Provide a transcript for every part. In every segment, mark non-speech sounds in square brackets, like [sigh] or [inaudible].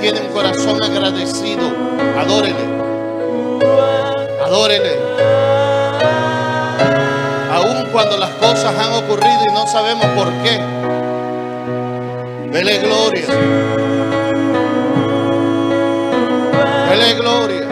tiene un corazón agradecido, adórele. Adórele. Aun cuando las cosas han ocurrido y no sabemos por qué. Dele gloria. Dele gloria.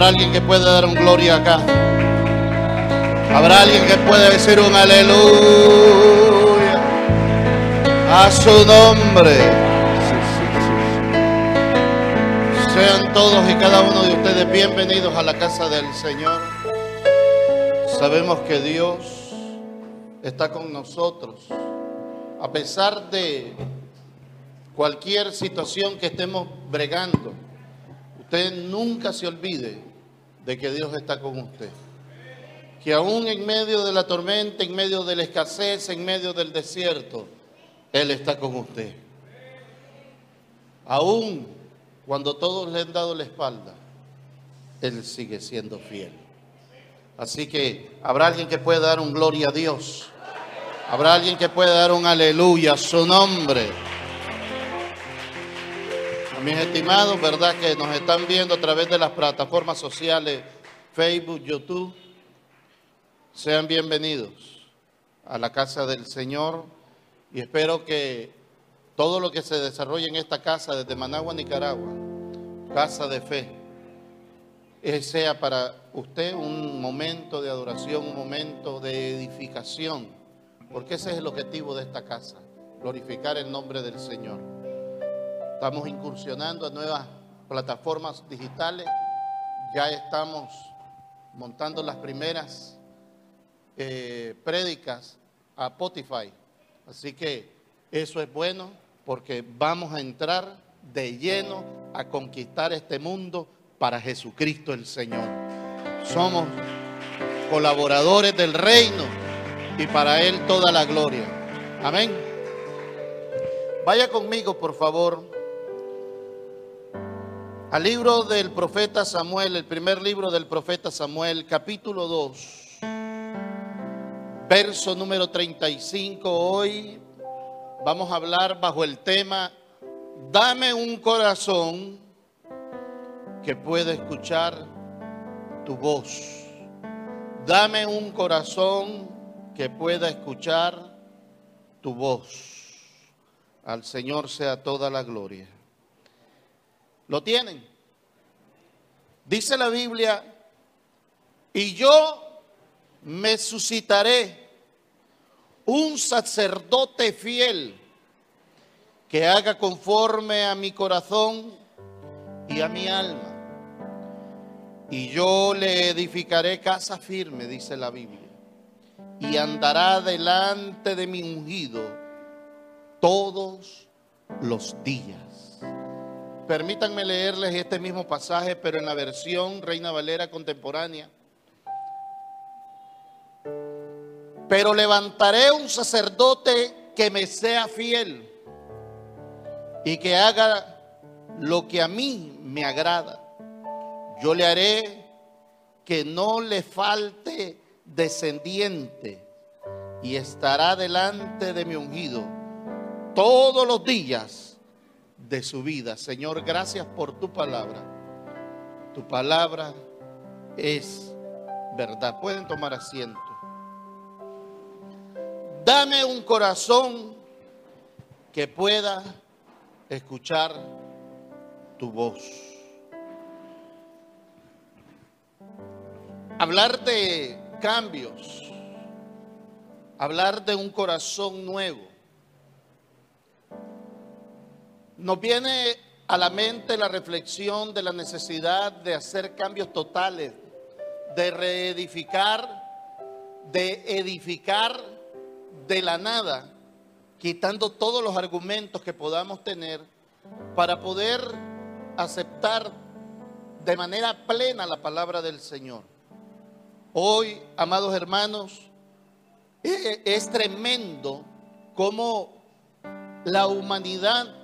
Habrá alguien que pueda dar un gloria acá. Habrá alguien que pueda decir un aleluya a su nombre. Sean todos y cada uno de ustedes bienvenidos a la casa del Señor. Sabemos que Dios está con nosotros. A pesar de cualquier situación que estemos bregando, usted nunca se olvide de que Dios está con usted. Que aún en medio de la tormenta, en medio de la escasez, en medio del desierto, Él está con usted. Aún cuando todos le han dado la espalda, Él sigue siendo fiel. Así que habrá alguien que pueda dar un gloria a Dios. Habrá alguien que pueda dar un aleluya a su nombre. Mis estimados, ¿verdad? Que nos están viendo a través de las plataformas sociales, Facebook, YouTube. Sean bienvenidos a la casa del Señor y espero que todo lo que se desarrolle en esta casa desde Managua, Nicaragua, casa de fe, eh, sea para usted un momento de adoración, un momento de edificación, porque ese es el objetivo de esta casa, glorificar el nombre del Señor. Estamos incursionando a nuevas plataformas digitales, ya estamos montando las primeras eh, prédicas a Spotify, así que eso es bueno porque vamos a entrar de lleno a conquistar este mundo para Jesucristo el Señor. Somos colaboradores del reino y para Él toda la gloria. Amén. Vaya conmigo, por favor, al libro del profeta Samuel, el primer libro del profeta Samuel, capítulo 2, verso número 35. Hoy vamos a hablar bajo el tema, dame un corazón que pueda escuchar tu voz. Dame un corazón que pueda escuchar tu voz. Al Señor sea toda la gloria. ¿Lo tienen? Dice la Biblia, y yo me suscitaré un sacerdote fiel que haga conforme a mi corazón y a mi alma. Y yo le edificaré casa firme, dice la Biblia, y andará delante de mi ungido todos los días. Permítanme leerles este mismo pasaje, pero en la versión Reina Valera contemporánea. Pero levantaré un sacerdote que me sea fiel y que haga lo que a mí me agrada. Yo le haré que no le falte descendiente y estará delante de mi ungido todos los días de su vida. Señor, gracias por tu palabra. Tu palabra es verdad. Pueden tomar asiento. Dame un corazón que pueda escuchar tu voz. Hablar de cambios, hablar de un corazón nuevo. Nos viene a la mente la reflexión de la necesidad de hacer cambios totales, de reedificar, de edificar de la nada, quitando todos los argumentos que podamos tener para poder aceptar de manera plena la palabra del Señor. Hoy, amados hermanos, e, es tremendo cómo la humanidad,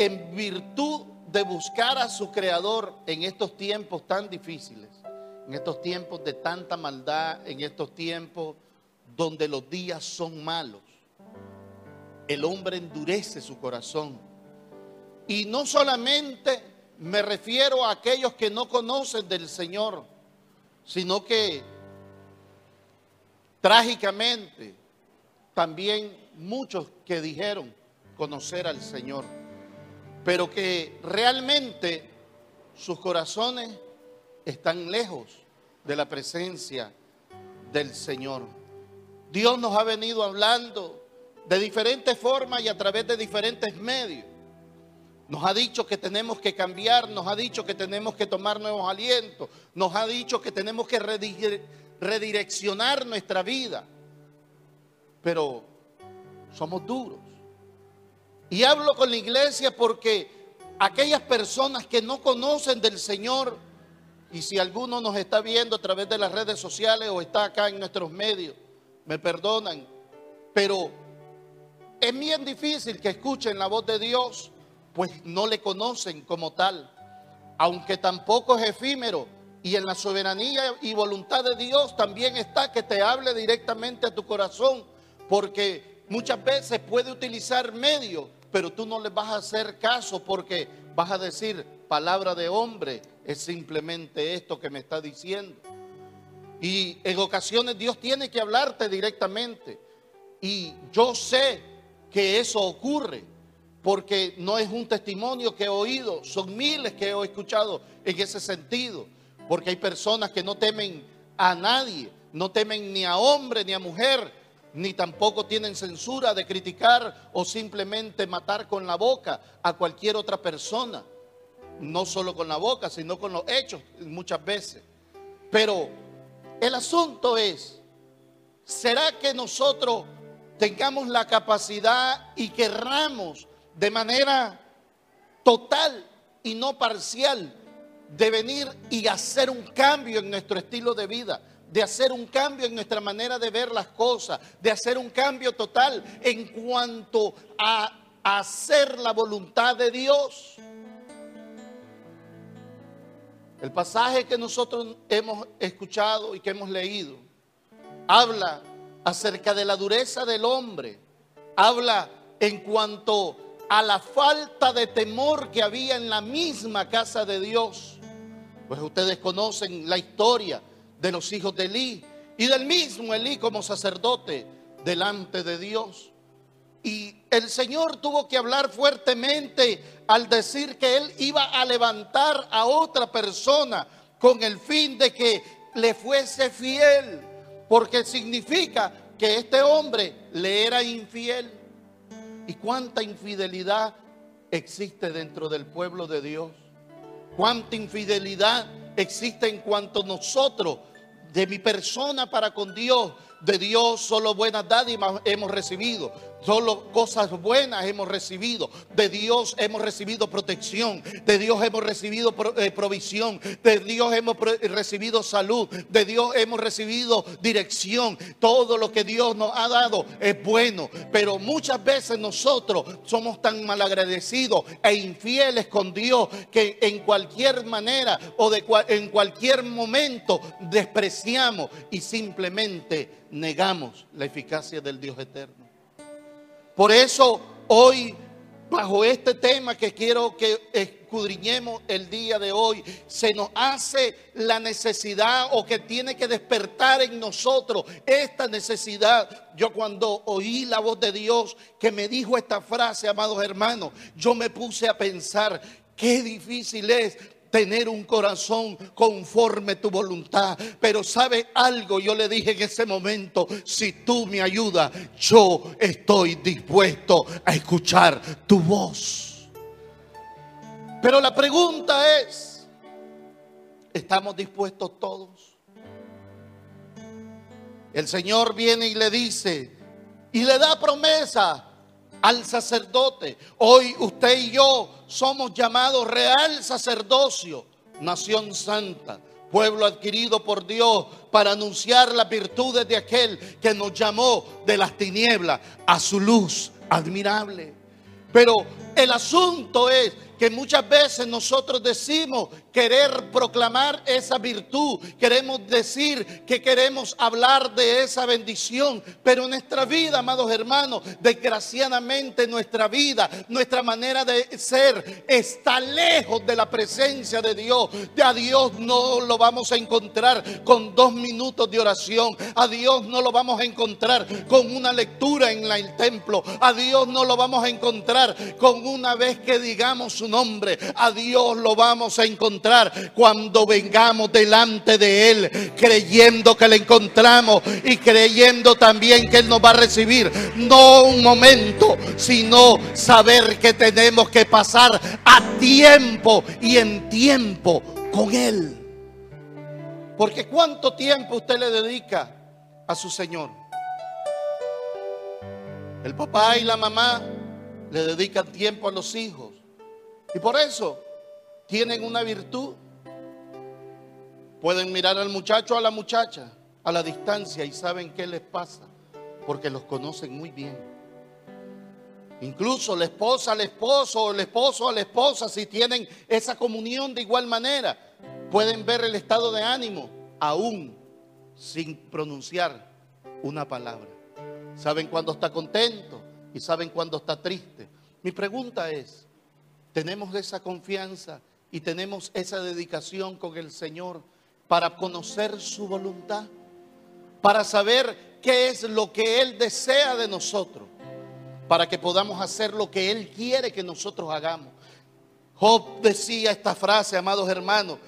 en virtud de buscar a su creador en estos tiempos tan difíciles, en estos tiempos de tanta maldad, en estos tiempos donde los días son malos, el hombre endurece su corazón. Y no solamente me refiero a aquellos que no conocen del Señor, sino que trágicamente también muchos que dijeron conocer al Señor, pero que realmente sus corazones están lejos de la presencia del Señor. Dios nos ha venido hablando de diferentes formas y a través de diferentes medios. Nos ha dicho que tenemos que cambiar, nos ha dicho que tenemos que tomar nuevos alientos, nos ha dicho que tenemos que redireccionar nuestra vida. Pero somos duros. Y hablo con la iglesia porque aquellas personas que no conocen del Señor, y si alguno nos está viendo a través de las redes sociales o está acá en nuestros medios, me perdonan, pero es bien difícil que escuchen la voz de Dios, pues no le conocen como tal, aunque tampoco es efímero. Y en la soberanía y voluntad de Dios también está que te hable directamente a tu corazón, porque muchas veces puede utilizar medios, pero tú no le vas a hacer caso porque vas a decir, palabra de hombre, es simplemente esto que me está diciendo. Y en ocasiones Dios tiene que hablarte directamente. Y yo sé que eso ocurre porque no es un testimonio que he oído, son miles que he escuchado en ese sentido. Porque hay personas que no temen a nadie, no temen ni a hombre ni a mujer, ni tampoco tienen censura de criticar o simplemente matar con la boca a cualquier otra persona. No solo con la boca, sino con los hechos muchas veces. Pero el asunto es, ¿será que nosotros tengamos la capacidad y querramos de manera total y no parcial de venir y hacer un cambio en nuestro estilo de vida, de hacer un cambio en nuestra manera de ver las cosas, de hacer un cambio total en cuanto a hacer la voluntad de Dios. El pasaje que nosotros hemos escuchado y que hemos leído habla acerca de la dureza del hombre, habla en cuanto a la falta de temor que había en la misma casa de Dios. Pues ustedes conocen la historia de los hijos de Elí y del mismo Elí como sacerdote delante de Dios. Y el Señor tuvo que hablar fuertemente al decir que Él iba a levantar a otra persona con el fin de que le fuese fiel, porque significa que este hombre le era infiel. ¿Y cuánta infidelidad existe dentro del pueblo de Dios? ¿Cuánta infidelidad existe en cuanto nosotros, de mi persona para con Dios, de Dios solo buenas dádivas hemos recibido. Solo cosas buenas hemos recibido. De Dios hemos recibido protección. De Dios hemos recibido eh, provisión. De Dios hemos recibido salud. De Dios hemos recibido dirección. Todo lo que Dios nos ha dado es bueno. Pero muchas veces nosotros somos tan malagradecidos e infieles con Dios que en cualquier manera o de, en cualquier momento despreciamos y simplemente negamos la eficacia del Dios eterno. Por eso hoy, bajo este tema que quiero que escudriñemos el día de hoy, se nos hace la necesidad o que tiene que despertar en nosotros esta necesidad. Yo cuando oí la voz de Dios que me dijo esta frase, amados hermanos, yo me puse a pensar, qué difícil es tener un corazón conforme tu voluntad. Pero sabe algo, yo le dije en ese momento, si tú me ayudas, yo estoy dispuesto a escuchar tu voz. Pero la pregunta es, ¿estamos dispuestos todos? El Señor viene y le dice, y le da promesa al sacerdote. Hoy usted y yo somos llamados real sacerdocio, nación santa, pueblo adquirido por Dios para anunciar las virtudes de aquel que nos llamó de las tinieblas a su luz admirable. Pero el asunto es que muchas veces nosotros decimos querer proclamar esa virtud, queremos decir que queremos hablar de esa bendición, pero nuestra vida, amados hermanos, desgraciadamente nuestra vida, nuestra manera de ser está lejos de la presencia de Dios. A Dios no lo vamos a encontrar con dos minutos de oración, a Dios no lo vamos a encontrar con una lectura en el templo, a Dios no lo vamos a encontrar con una vez que digamos su nombre. A Dios lo vamos a encontrar cuando vengamos delante de Él, creyendo que le encontramos y creyendo también que Él nos va a recibir. No un momento, sino saber que tenemos que pasar a tiempo y en tiempo con Él. Porque ¿cuánto tiempo usted le dedica a su Señor? El papá y la mamá le dedican tiempo a los hijos. Y por eso tienen una virtud. Pueden mirar al muchacho o a la muchacha a la distancia y saben qué les pasa, porque los conocen muy bien. Incluso la esposa al esposo o el esposo a la esposa, si tienen esa comunión de igual manera, pueden ver el estado de ánimo aún sin pronunciar una palabra. Saben cuando está contento y saben cuando está triste. Mi pregunta es, tenemos esa confianza y tenemos esa dedicación con el Señor para conocer su voluntad, para saber qué es lo que Él desea de nosotros, para que podamos hacer lo que Él quiere que nosotros hagamos. Job decía esta frase, amados hermanos,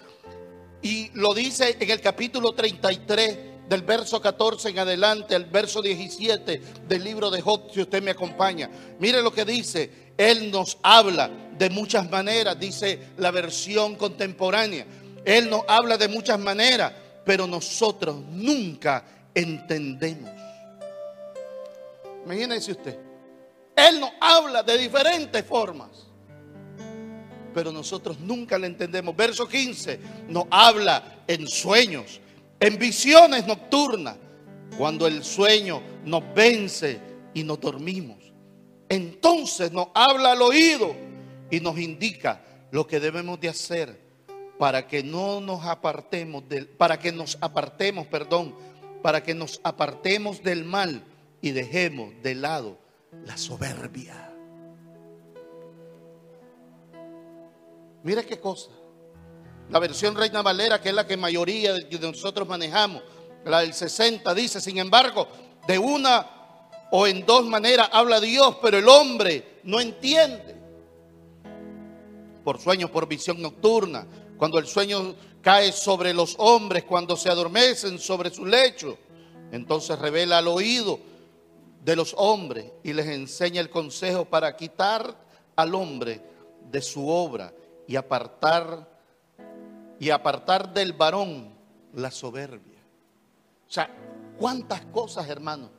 y lo dice en el capítulo 33 del verso 14 en adelante, el verso 17 del libro de Job, si usted me acompaña. Mire lo que dice, Él nos habla de muchas maneras, dice la versión contemporánea. Él nos habla de muchas maneras, pero nosotros nunca entendemos. Imagínense usted, Él nos habla de diferentes formas, pero nosotros nunca le entendemos. Verso 15 nos habla en sueños, en visiones nocturnas, cuando el sueño nos vence y nos dormimos. Entonces nos habla al oído y nos indica lo que debemos de hacer para que no nos apartemos del, para que nos apartemos, perdón, para que nos apartemos del mal y dejemos de lado la soberbia. Mira qué cosa. La versión Reina Valera, que es la que mayoría de nosotros manejamos, la del 60, dice, sin embargo, de una o en dos maneras habla Dios, pero el hombre no entiende. Por sueños, por visión nocturna, cuando el sueño cae sobre los hombres, cuando se adormecen sobre su lecho, entonces revela al oído de los hombres y les enseña el consejo para quitar al hombre de su obra y apartar y apartar del varón la soberbia. O sea, cuántas cosas, hermano.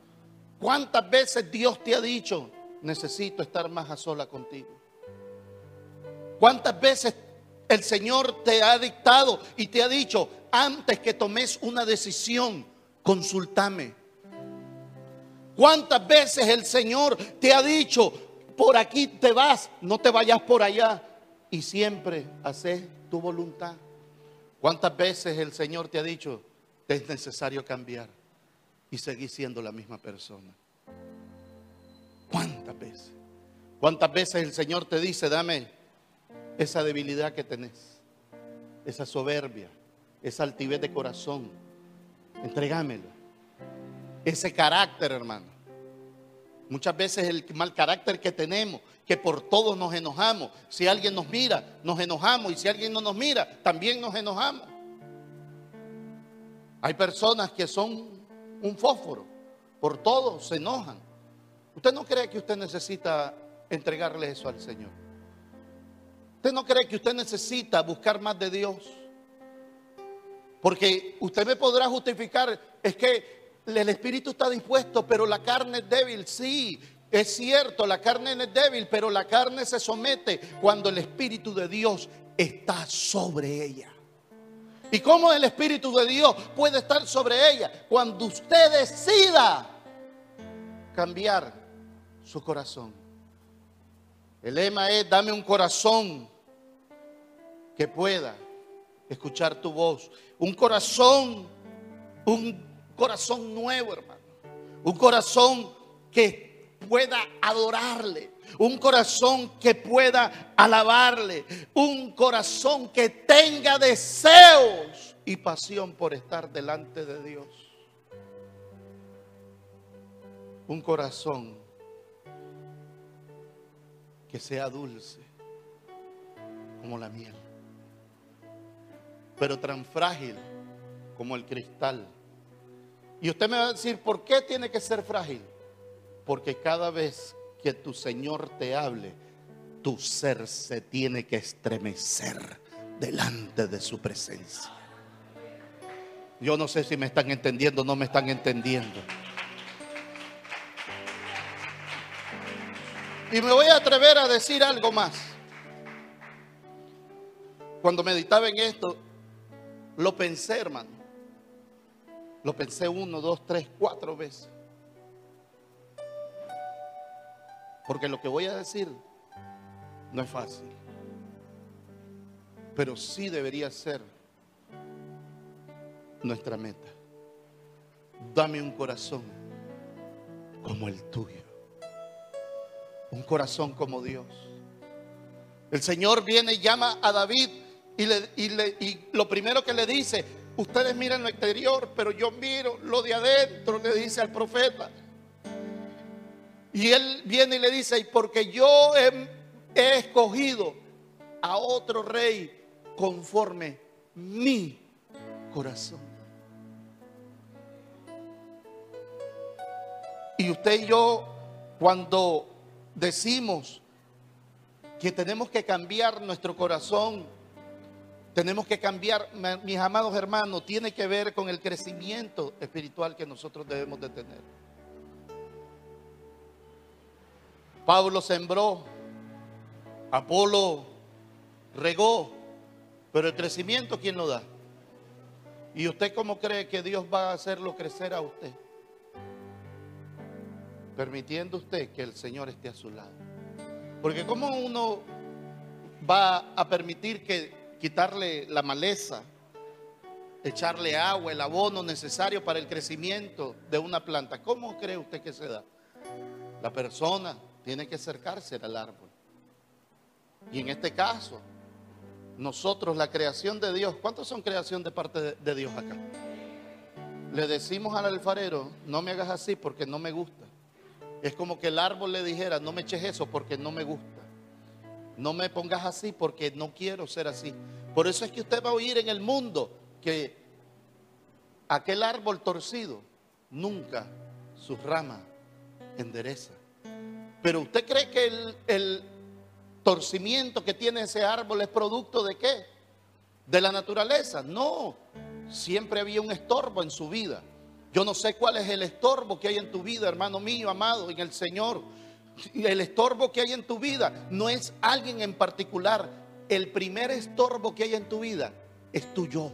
¿Cuántas veces Dios te ha dicho, necesito estar más a sola contigo? ¿Cuántas veces el Señor te ha dictado y te ha dicho, antes que tomes una decisión, consultame? ¿Cuántas veces el Señor te ha dicho, por aquí te vas, no te vayas por allá? Y siempre haces tu voluntad. ¿Cuántas veces el Señor te ha dicho, es necesario cambiar y seguir siendo la misma persona? ¿Cuántas veces? ¿Cuántas veces el Señor te dice, dame esa debilidad que tenés, esa soberbia, esa altivez de corazón, entregámelo? ese carácter, hermano. Muchas veces el mal carácter que tenemos, que por todos nos enojamos. Si alguien nos mira, nos enojamos. Y si alguien no nos mira, también nos enojamos. Hay personas que son un fósforo. Por todo se enojan. ¿Usted no cree que usted necesita entregarle eso al Señor? ¿Usted no cree que usted necesita buscar más de Dios? Porque usted me podrá justificar, es que el espíritu está dispuesto, pero la carne es débil. Sí, es cierto, la carne es débil, pero la carne se somete cuando el espíritu de Dios está sobre ella. ¿Y cómo el espíritu de Dios puede estar sobre ella? Cuando usted decida cambiar su corazón. El lema es, dame un corazón que pueda escuchar tu voz. Un corazón, un corazón nuevo, hermano. Un corazón que pueda adorarle. Un corazón que pueda alabarle. Un corazón que tenga deseos y pasión por estar delante de Dios. Un corazón que sea dulce como la miel, pero tan frágil como el cristal y usted me va a decir, ¿por qué tiene que ser frágil? Porque cada vez que tu Señor te hable, tu ser se tiene que estremecer delante de su presencia. Yo no sé si me están entendiendo o no me están entendiendo. Y me voy a atrever a decir algo más. Cuando meditaba en esto, lo pensé, hermano. Lo pensé uno, dos, tres, cuatro veces. Porque lo que voy a decir no es fácil. Pero sí debería ser nuestra meta. Dame un corazón como el tuyo. Un corazón como Dios. El Señor viene y llama a David y, le, y lo primero que le dice, Ustedes miran lo exterior, pero yo miro lo de adentro, le dice al profeta. Y él viene y le dice, y porque yo he, he escogido a otro rey conforme mi corazón. Y usted y yo, cuando decimos que tenemos que cambiar nuestro corazón tenemos que cambiar, mis amados hermanos, tiene que ver con el crecimiento espiritual que nosotros debemos de tener. Pablo sembró, Apolo regó, pero el crecimiento ¿quién lo da? ¿Y usted cómo cree que Dios va a hacerlo crecer a usted? Permitiendo usted que el Señor esté a su lado. Porque ¿cómo uno va a permitir que quitarle la maleza, echarle agua, el abono necesario para el crecimiento de una planta. ¿Cómo cree usted que se da? La persona tiene que acercarse al árbol. Y en este caso, nosotros, la creación de Dios, ¿cuántos son creación de parte de, Dios acá? Le decimos al alfarero, no me hagas así porque no me gusta. Es como que el árbol le dijera, no me eches eso porque no me gusta. No me pongas así porque no quiero ser así. Por eso es que usted va a oír en el mundo que aquel árbol torcido nunca sus ramas endereza. Pero usted cree que el, el torcimiento que tiene ese árbol es producto de qué? De la naturaleza. No, siempre había un estorbo en su vida. Yo no sé cuál es el estorbo que hay en tu vida, hermano mío, amado, en el Señor. El estorbo que hay en tu vida no es alguien en particular. El primer estorbo que hay en tu vida es tu yo.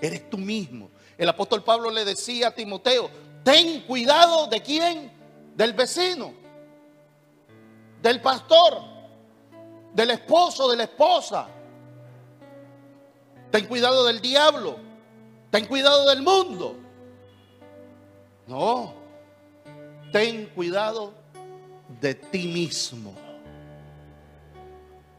Eres tú mismo. El apóstol Pablo le decía a Timoteo, ten cuidado de quién? Del vecino, del pastor, del esposo, de la esposa. Ten cuidado del diablo. Ten cuidado del mundo. No. Ten cuidado de ti mismo.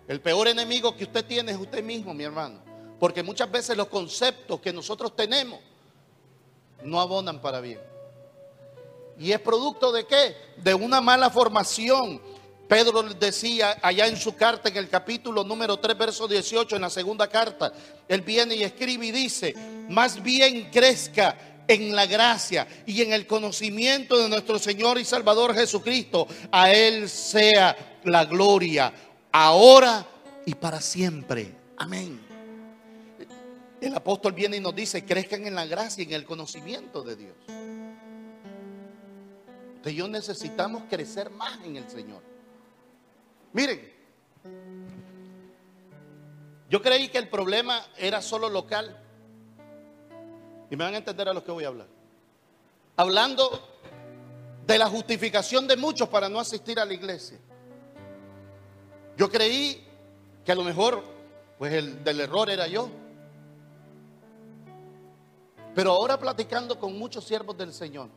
El peor enemigo que usted tiene es usted mismo, mi hermano. Porque muchas veces los conceptos que nosotros tenemos no abonan para bien. ¿Y es producto de qué? De una mala formación. Pedro decía allá en su carta, en el capítulo número 3, verso 18, en la segunda carta, él viene y escribe y dice, más bien crezca en la gracia y en el conocimiento de nuestro Señor y Salvador Jesucristo. A Él sea la gloria, ahora y para siempre. Amén. El apóstol viene y nos dice, crezcan en la gracia y en el conocimiento de Dios. Usted y yo necesitamos crecer más en el Señor. Miren, yo creí que el problema era solo local. Y me van a entender a lo que voy a hablar. Hablando de la justificación de muchos para no asistir a la iglesia. Yo creí que a lo mejor, pues el del error era yo. Pero ahora platicando con muchos siervos del Señor,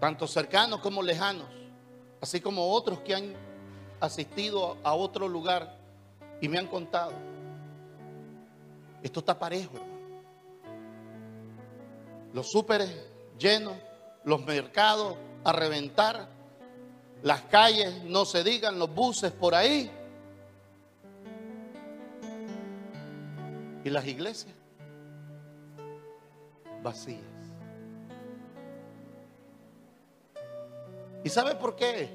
tanto cercanos como lejanos, así como otros que han asistido a otro lugar y me han contado. Esto está parejo. Los súperes llenos, los mercados a reventar, las calles, no se digan, los buses por ahí. Y las iglesias vacías. ¿Y sabe por qué?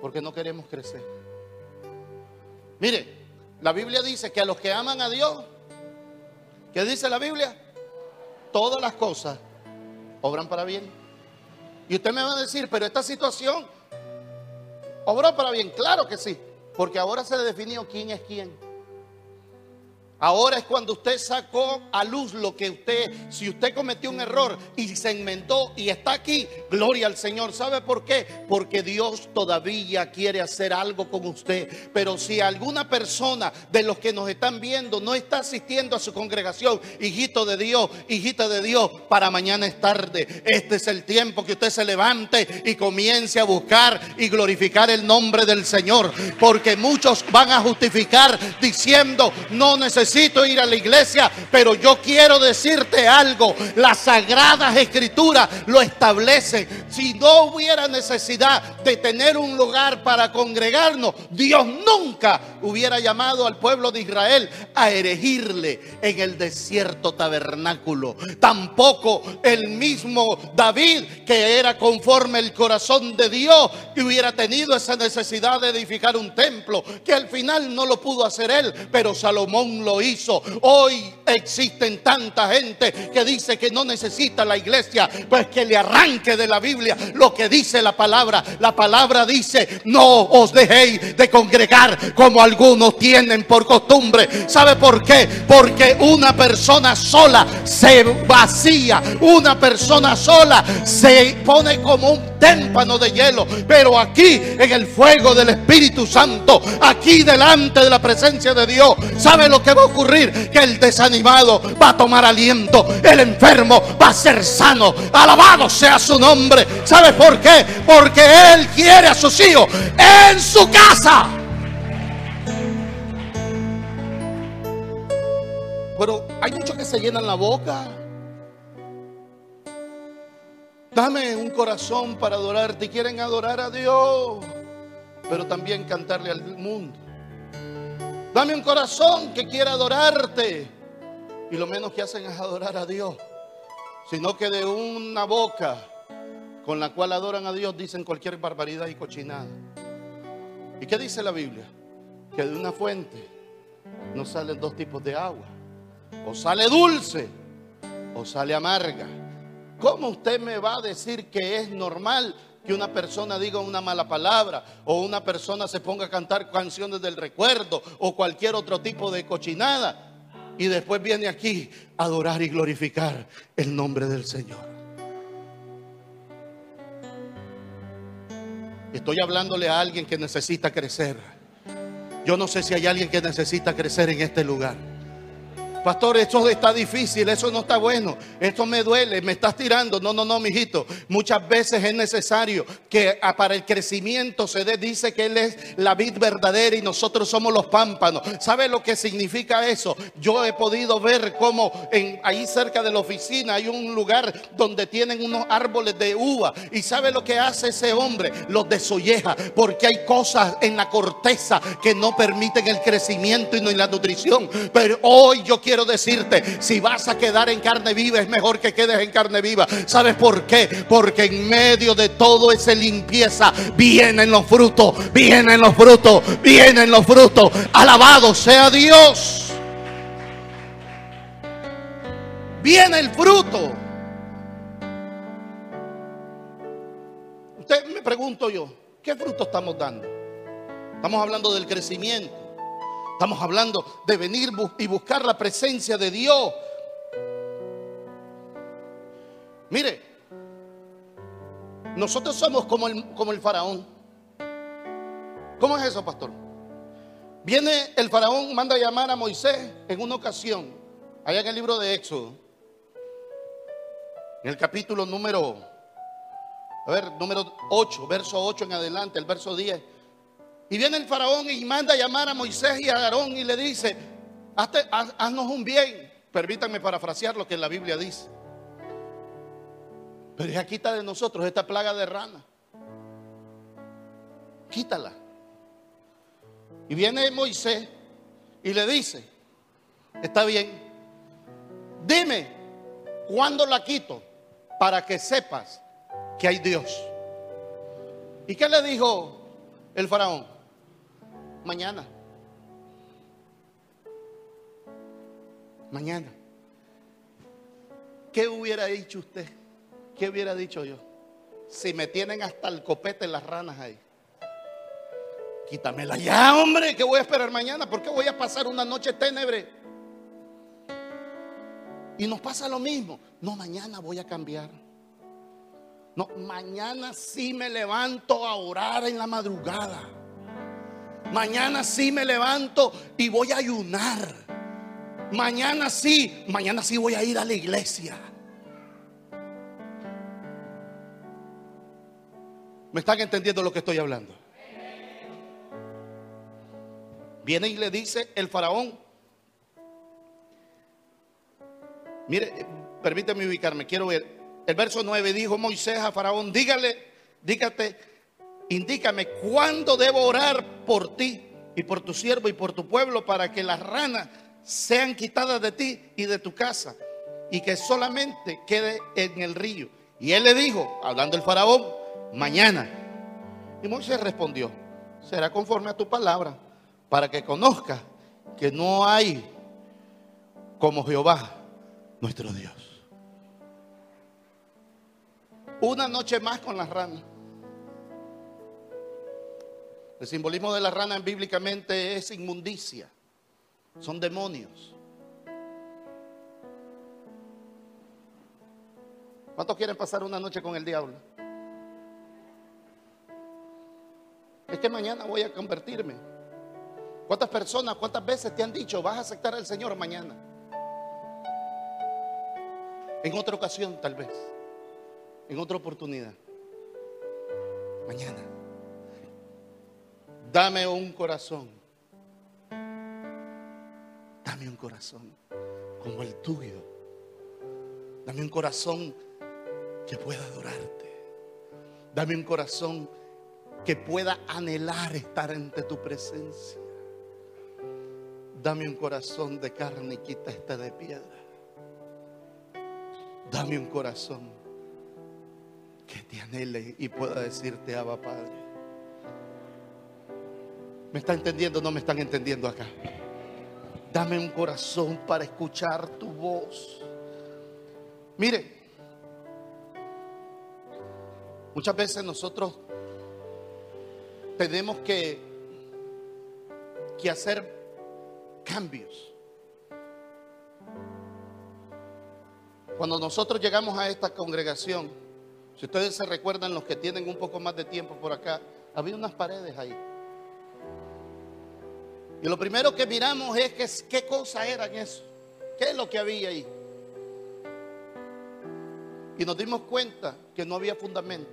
Porque no queremos crecer. Mire, la Biblia dice que a los que aman a Dios, ¿qué dice la Biblia? Todas las cosas obran para bien. Y usted me va a decir, pero esta situación obró para bien. Claro que sí, porque ahora se definió quién es quién. Ahora es cuando usted sacó a luz lo que usted, si usted cometió un error y se enmendó y está aquí, gloria al Señor. ¿Sabe por qué? Porque Dios todavía quiere hacer algo con usted. Pero si alguna persona de los que nos están viendo no está asistiendo a su congregación, hijito de Dios, hijita de Dios, para mañana es tarde. Este es el tiempo que usted se levante y comience a buscar y glorificar el nombre del Señor. Porque muchos van a justificar diciendo, no necesito ir a la iglesia, pero yo quiero decirte algo. Las sagradas escrituras lo establecen. Si no hubiera necesidad de tener un lugar para congregarnos, Dios nunca hubiera llamado al pueblo de Israel a erigirle en el desierto tabernáculo. Tampoco el mismo David, que era conforme el corazón de Dios, y hubiera tenido esa necesidad de edificar un templo, que al final no lo pudo hacer él, pero Salomón lo hizo. Hoy existen tanta gente que dice que no necesita la iglesia, pues que le arranque de la Biblia lo que dice la palabra. La palabra dice, no os dejéis de congregar como algunos tienen por costumbre. ¿Sabe por qué? Porque una persona sola se vacía, una persona sola se pone como un témpano de hielo, pero aquí en el fuego del Espíritu Santo, aquí delante de la presencia de Dios, ¿sabe lo que va a ocurrir? Que el desanimado va a tomar aliento, el enfermo va a ser sano, alabado sea su nombre hombre. ¿Sabes por qué? Porque Él quiere a sus hijos en su casa. Pero hay muchos que se llenan la boca. Dame un corazón para adorarte. Quieren adorar a Dios, pero también cantarle al mundo. Dame un corazón que quiera adorarte. Y lo menos que hacen es adorar a Dios, sino que de una boca con la cual adoran a Dios dicen cualquier barbaridad y cochinada. ¿Y qué dice la Biblia? Que de una fuente no salen dos tipos de agua. O sale dulce o sale amarga. ¿Cómo usted me va a decir que es normal que una persona diga una mala palabra o una persona se ponga a cantar canciones del recuerdo o cualquier otro tipo de cochinada y después viene aquí a adorar y glorificar el nombre del Señor? Estoy hablándole a alguien que necesita crecer. Yo no sé si hay alguien que necesita crecer en este lugar. Pastor, esto está difícil, eso no está bueno, esto me duele, me estás tirando. No, no, no, mijito. Muchas veces es necesario que ah, para el crecimiento se dé, dice que Él es la vid verdadera y nosotros somos los pámpanos. ¿Sabe lo que significa eso? Yo he podido ver cómo en, ahí cerca de la oficina hay un lugar donde tienen unos árboles de uva. ¿Y sabe lo que hace ese hombre? Los desolleja, porque hay cosas en la corteza que no permiten el crecimiento y no la nutrición. Pero hoy yo quiero quiero decirte, si vas a quedar en carne viva, es mejor que quedes en carne viva. ¿Sabes por qué? Porque en medio de todo esa limpieza vienen los frutos, vienen los frutos, vienen los frutos. Alabado sea Dios. Viene el fruto. Usted me pregunto yo, ¿qué fruto estamos dando? Estamos hablando del crecimiento. Estamos hablando de venir y buscar la presencia de Dios. Mire, nosotros somos como el, como el faraón. ¿Cómo es eso, pastor? Viene el faraón, manda a llamar a Moisés en una ocasión, allá en el libro de Éxodo, en el capítulo número, a ver, número 8, verso 8 en adelante, el verso 10. Y viene el faraón y manda a llamar a Moisés y a Aarón y le dice, haznos un bien. Permítanme parafrasear lo que la Biblia dice. Pero ya quita de nosotros esta plaga de rana. Quítala. Y viene Moisés y le dice, está bien, dime cuándo la quito para que sepas que hay Dios. ¿Y qué le dijo el faraón? Mañana. Mañana. ¿Qué hubiera dicho usted? ¿Qué hubiera dicho yo? Si me tienen hasta el copete las ranas ahí. Quítamela ya, hombre, que voy a esperar mañana. ¿Por qué voy a pasar una noche tenebre? Y nos pasa lo mismo. No, mañana voy a cambiar. No, mañana sí me levanto a orar en la madrugada. Mañana sí me levanto y voy a ayunar. Mañana sí, mañana sí voy a ir a la iglesia. ¿Me están entendiendo lo que estoy hablando? Viene y le dice el faraón. Mire, permíteme ubicarme, quiero ver. El verso 9 dijo Moisés a faraón, dígale, dígate indícame cuándo debo orar por ti y por tu siervo y por tu pueblo para que las ranas sean quitadas de ti y de tu casa y que solamente quede en el río. Y él le dijo, hablando el faraón, mañana. Y Moisés respondió, será conforme a tu palabra, para que conozca que no hay como Jehová, nuestro Dios. Una noche más con las ranas. El simbolismo de la rana bíblicamente es inmundicia. Son demonios. ¿Cuántos quieren pasar una noche con el diablo? Es que mañana voy a convertirme. ¿Cuántas personas, cuántas veces te han dicho, vas a aceptar al Señor mañana? En otra ocasión, tal vez. En otra oportunidad. Mañana. Dame un corazón. Dame un corazón. como el tuyo. Dame un corazón que pueda adorarte. Dame un corazón que pueda anhelar estar ante tu presencia. Dame un corazón de carne y quita este de piedra. Dame un corazón que te anhele y pueda decirte, Abba Padre. ¿Me está entendiendo? No me están entendiendo acá. Dame un corazón para escuchar tu voz. Mire, muchas veces nosotros tenemos que, que hacer cambios. Cuando nosotros llegamos a esta congregación, si ustedes se recuerdan, los que tienen un poco más de tiempo por acá, había unas paredes ahí. Y lo primero que miramos es qué cosa eran eso, qué es lo que había ahí. Y nos dimos cuenta que no había fundamento.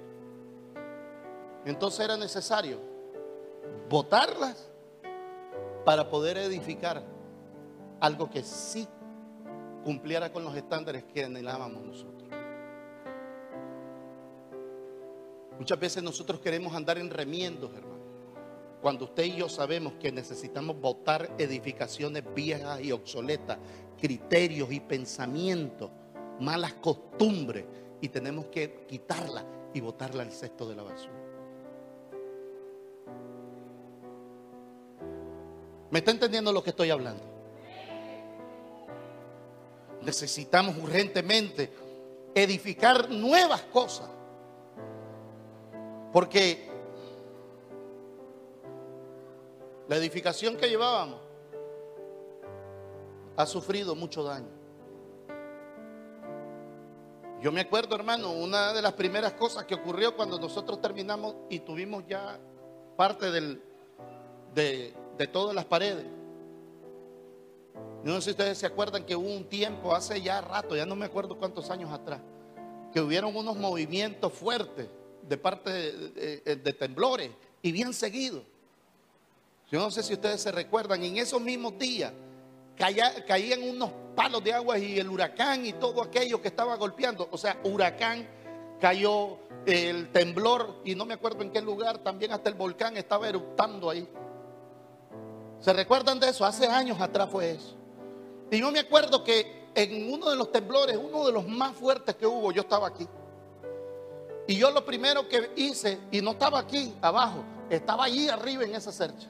Entonces era necesario botarlas para poder edificar algo que sí cumpliera con los estándares que anhelábamos nosotros. Muchas veces nosotros queremos andar en remiendos, hermano. Cuando usted y yo sabemos que necesitamos votar edificaciones viejas y obsoletas, criterios y pensamientos, malas costumbres, y tenemos que quitarlas y botarla al cesto de la basura. ¿Me está entendiendo lo que estoy hablando? Necesitamos urgentemente edificar nuevas cosas porque la edificación que llevábamos ha sufrido mucho daño. Yo me acuerdo, hermano, una de las primeras cosas que ocurrió cuando nosotros terminamos y tuvimos ya parte de, de todas las paredes. No sé si ustedes se acuerdan que hubo un tiempo, hace ya rato, ya no me acuerdo cuántos años atrás, que hubieron unos movimientos fuertes de parte de, temblores y bien seguido. Yo no sé si ustedes se recuerdan, en esos mismos días caían unos palos de agua y el huracán y todo aquello que estaba golpeando. O sea, huracán, cayó el temblor y no me acuerdo en qué lugar, también hasta el volcán estaba eruptando ahí. ¿Se recuerdan de eso? Hace años atrás fue eso. Y yo me acuerdo que en uno de los temblores, uno de los más fuertes que hubo, yo estaba aquí. Y yo lo primero que hice, y no estaba aquí abajo, estaba allí arriba en esa cercha.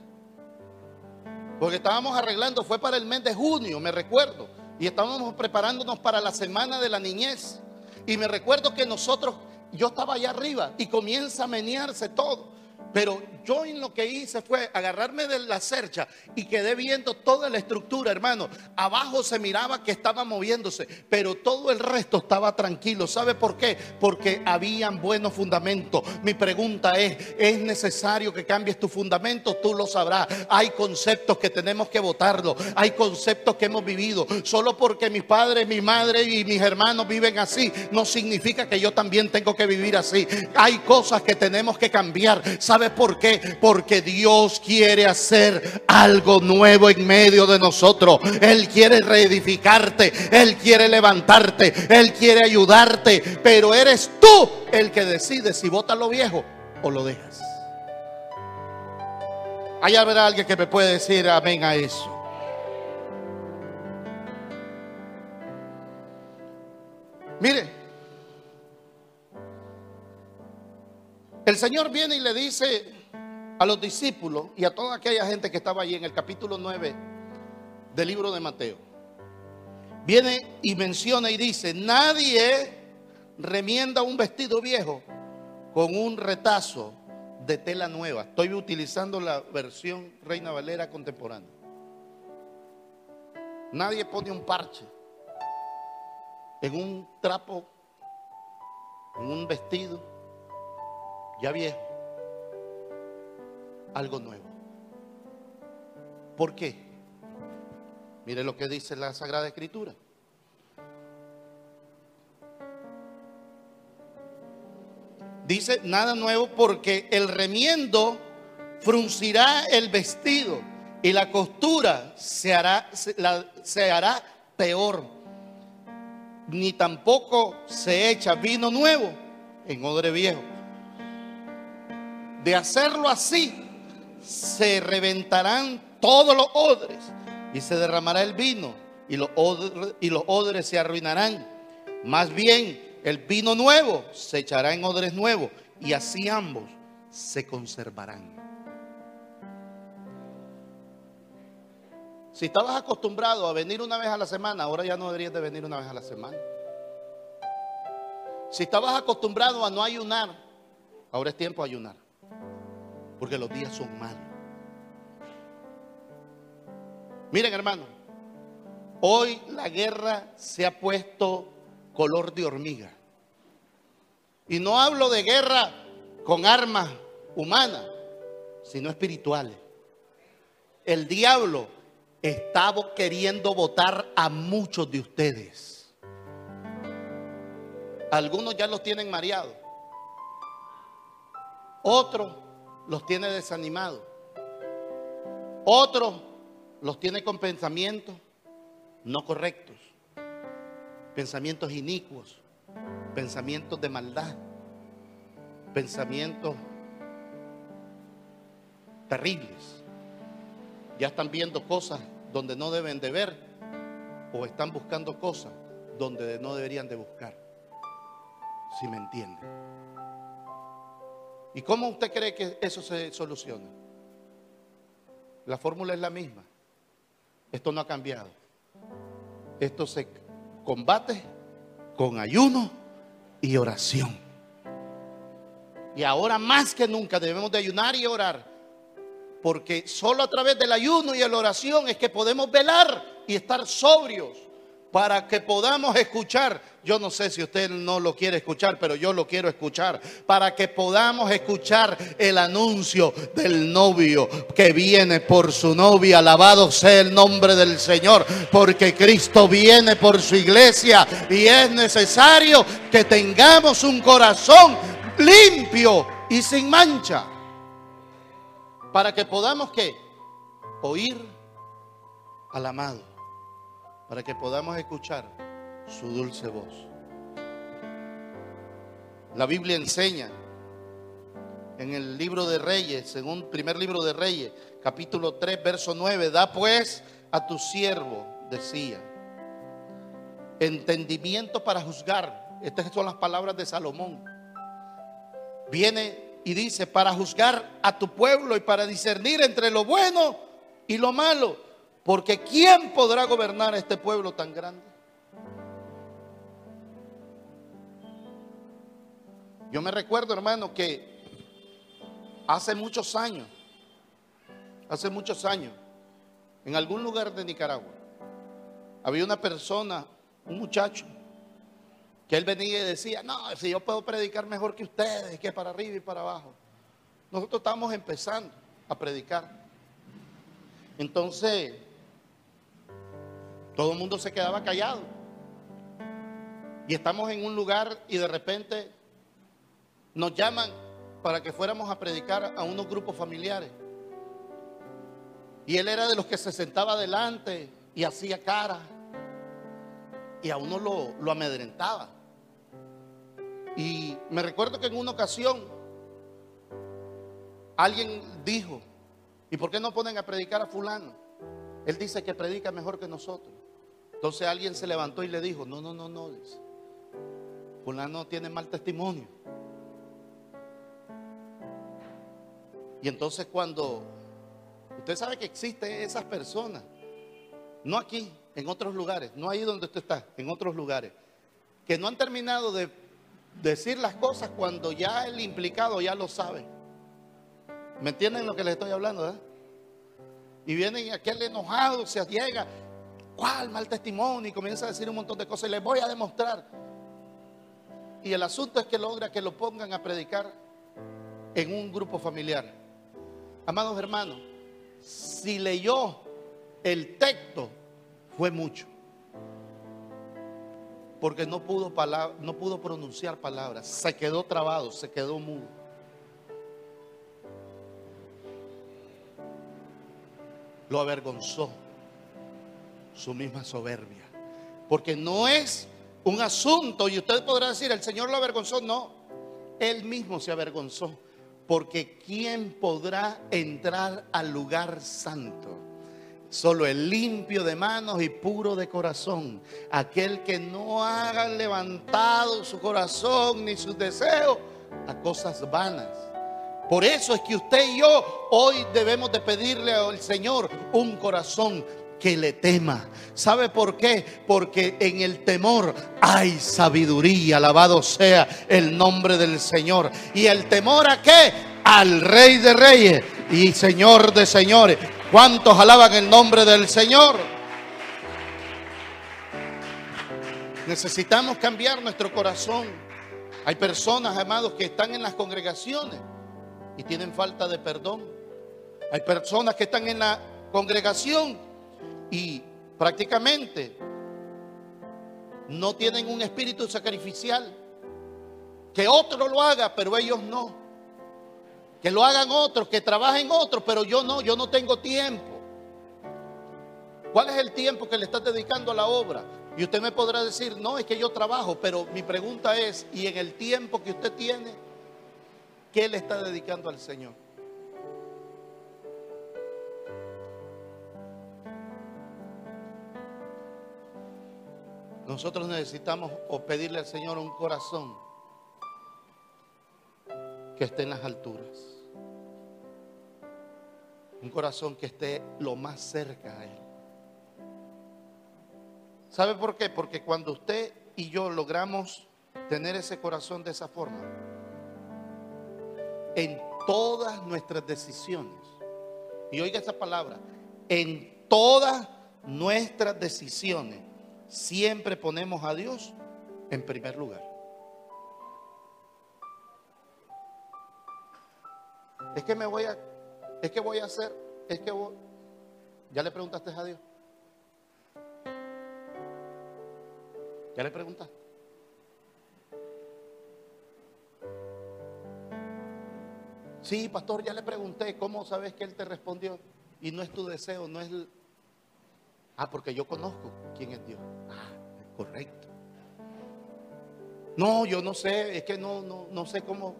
Porque estábamos arreglando, fue para el mes de junio, me recuerdo. Y estábamos preparándonos para la semana de la niñez. Y me recuerdo que nosotros, yo estaba allá arriba y comienza a menearse todo. Pero yo en lo que hice fue agarrarme de la cercha y quedé viendo toda la estructura, hermano. Abajo se miraba que estaba moviéndose, pero todo el resto estaba tranquilo. ¿Sabe por qué? Porque habían buenos fundamentos. Mi pregunta es, ¿es necesario que cambies tu fundamento? Tú lo sabrás. Hay conceptos que tenemos que votarlo. Hay conceptos que hemos vivido. Solo porque mis padres, mi madre y mis hermanos viven así, no significa que yo también tengo que vivir así. Hay cosas que tenemos que cambiar. ¿Sabe por qué? Porque Dios quiere hacer algo nuevo en medio de nosotros. Él quiere reedificarte, Él quiere levantarte, Él quiere ayudarte, pero eres tú el que decide si votas lo viejo o lo dejas. Allá habrá alguien que me puede decir amén a eso. Mire, El Señor viene y le dice a los discípulos y a toda aquella gente que estaba allí en el capítulo 9 del libro de Mateo. Viene y menciona y dice, nadie remienda un vestido viejo con un retazo de tela nueva. Estoy utilizando la versión Reina Valera contemporánea. Nadie pone un parche en un trapo, en un vestido ya viejo, algo nuevo. ¿Por qué? Mire lo que dice la Sagrada Escritura. Dice nada nuevo porque el remiendo fruncirá el vestido y la costura se hará, peor. Ni tampoco se echa vino nuevo en odre viejo. De hacerlo así, se reventarán todos los odres y se derramará el vino y los odres, se arruinarán. Más bien, el vino nuevo se echará en odres nuevos y así ambos se conservarán. Si estabas acostumbrado a venir una vez a la semana, ahora ya no deberías de venir una vez a la semana. Si estabas acostumbrado a no ayunar, ahora es tiempo de ayunar. Porque los días son malos. Miren hermano, hoy la guerra se ha puesto color de hormiga. Y no hablo de guerra con armas humanas, sino espirituales. El diablo estaba queriendo votar a muchos de ustedes. Algunos ya los tienen mareados. Otros los tiene desanimados. Otros los tiene con pensamientos no correctos. Pensamientos inicuos. Pensamientos de maldad. Pensamientos terribles. Ya están viendo cosas donde no deben de ver o están buscando cosas donde no deberían de buscar. Si me entiende. ¿Y cómo usted cree que eso se soluciona? La fórmula es la misma. Esto no ha cambiado. Esto se combate con ayuno y oración. Y ahora más que nunca debemos de ayunar y orar. Porque solo a través del ayuno y la oración es que podemos velar y estar sobrios para que podamos escuchar. Yo no sé si usted no lo quiere escuchar, pero yo lo quiero escuchar. Para que podamos escuchar el anuncio del novio que viene por su novia. Alabado sea el nombre del Señor, porque Cristo viene por su iglesia y es necesario que tengamos un corazón limpio y sin mancha. Para que podamos que oír al amado para que podamos escuchar su dulce voz. La Biblia enseña en el libro de Reyes, según primer libro de Reyes, capítulo 3, verso 9, da pues a tu siervo, decía, entendimiento para juzgar. Estas son las palabras de Salomón. Viene y dice, para juzgar a tu pueblo y para discernir entre lo bueno y lo malo porque ¿quién podrá gobernar a este pueblo tan grande? Yo me recuerdo, hermano, que hace muchos años, hace muchos años, en algún lugar de Nicaragua, había una persona, un muchacho, que él venía y decía, no, si yo puedo predicar mejor que ustedes, que para arriba y para abajo. Nosotros estamos empezando a predicar. Entonces, todo el mundo se quedaba callado. Y estamos en un lugar y de repente nos llaman para que fuéramos a predicar a unos grupos familiares. Y él era de los que se sentaba adelante y hacía cara. Y a uno lo, lo amedrentaba. Y me recuerdo que en una ocasión alguien dijo, ¿y por qué no ponen a predicar a fulano? Él dice que predica mejor que nosotros. Entonces alguien se levantó y le dijo, no, no, no, no, fulano tiene mal testimonio. Y entonces cuando, usted sabe que existen esas personas, no aquí, en otros lugares, no ahí donde usted está, en otros lugares, que no han terminado de decir las cosas cuando ya el implicado ya lo sabe. ¿Me entienden lo que les estoy hablando? Y vienen aquel enojado, se llega ¿Cuál mal testimonio? Y comienza a decir un montón de cosas y les voy a demostrar. Y el asunto es que logra que lo pongan a predicar en un grupo familiar. Amados hermanos, si leyó el texto, fue mucho. Porque no pudo, no pudo pronunciar palabras. Se quedó trabado, se quedó mudo. Lo avergonzó su misma soberbia. Porque no es un asunto, y usted podrá decir, el Señor lo avergonzó. No, Él mismo se avergonzó. Porque ¿quién podrá entrar al lugar santo? Solo el limpio de manos y puro de corazón. Aquel que no haga levantado su corazón ni sus deseos a cosas vanas. Por eso es que usted y yo hoy debemos de pedirle al Señor un corazón que le tema. ¿Sabe por qué? Porque en el temor hay sabiduría. Alabado sea el nombre del Señor. ¿Y el temor a qué? Al Rey de Reyes y Señor de Señores. ¿Cuántos alaban el nombre del Señor? Necesitamos cambiar nuestro corazón. Hay personas, amados, que están en las congregaciones y tienen falta de perdón. Hay personas que están en la congregación y prácticamente no tienen un espíritu sacrificial. Que otro lo haga, pero ellos no. Que lo hagan otros, que trabajen otros, pero yo no, yo no tengo tiempo. ¿Cuál es el tiempo que le estás dedicando a la obra? Y usted me podrá decir, no, es que yo trabajo, pero mi pregunta es, ¿y en el tiempo que usted tiene, qué le está dedicando al Señor? Nosotros necesitamos o pedirle al Señor un corazón que esté en las alturas. Un corazón que esté lo más cerca a Él. ¿Sabe por qué? Porque cuando usted y yo logramos tener ese corazón de esa forma, en todas nuestras decisiones, y oiga esta palabra, en todas nuestras decisiones, siempre ponemos a Dios en primer lugar. Es que me voy a es que voy a hacer, es que voy. ¿Ya le preguntaste a Dios? ¿Ya le preguntaste? Sí, pastor, ya le pregunté, ¿cómo sabes que Él te respondió? Y no es tu deseo, no es... Ah, porque yo conozco quién es Dios. Ah, correcto. No, yo no sé, es que no, no, no sé cómo.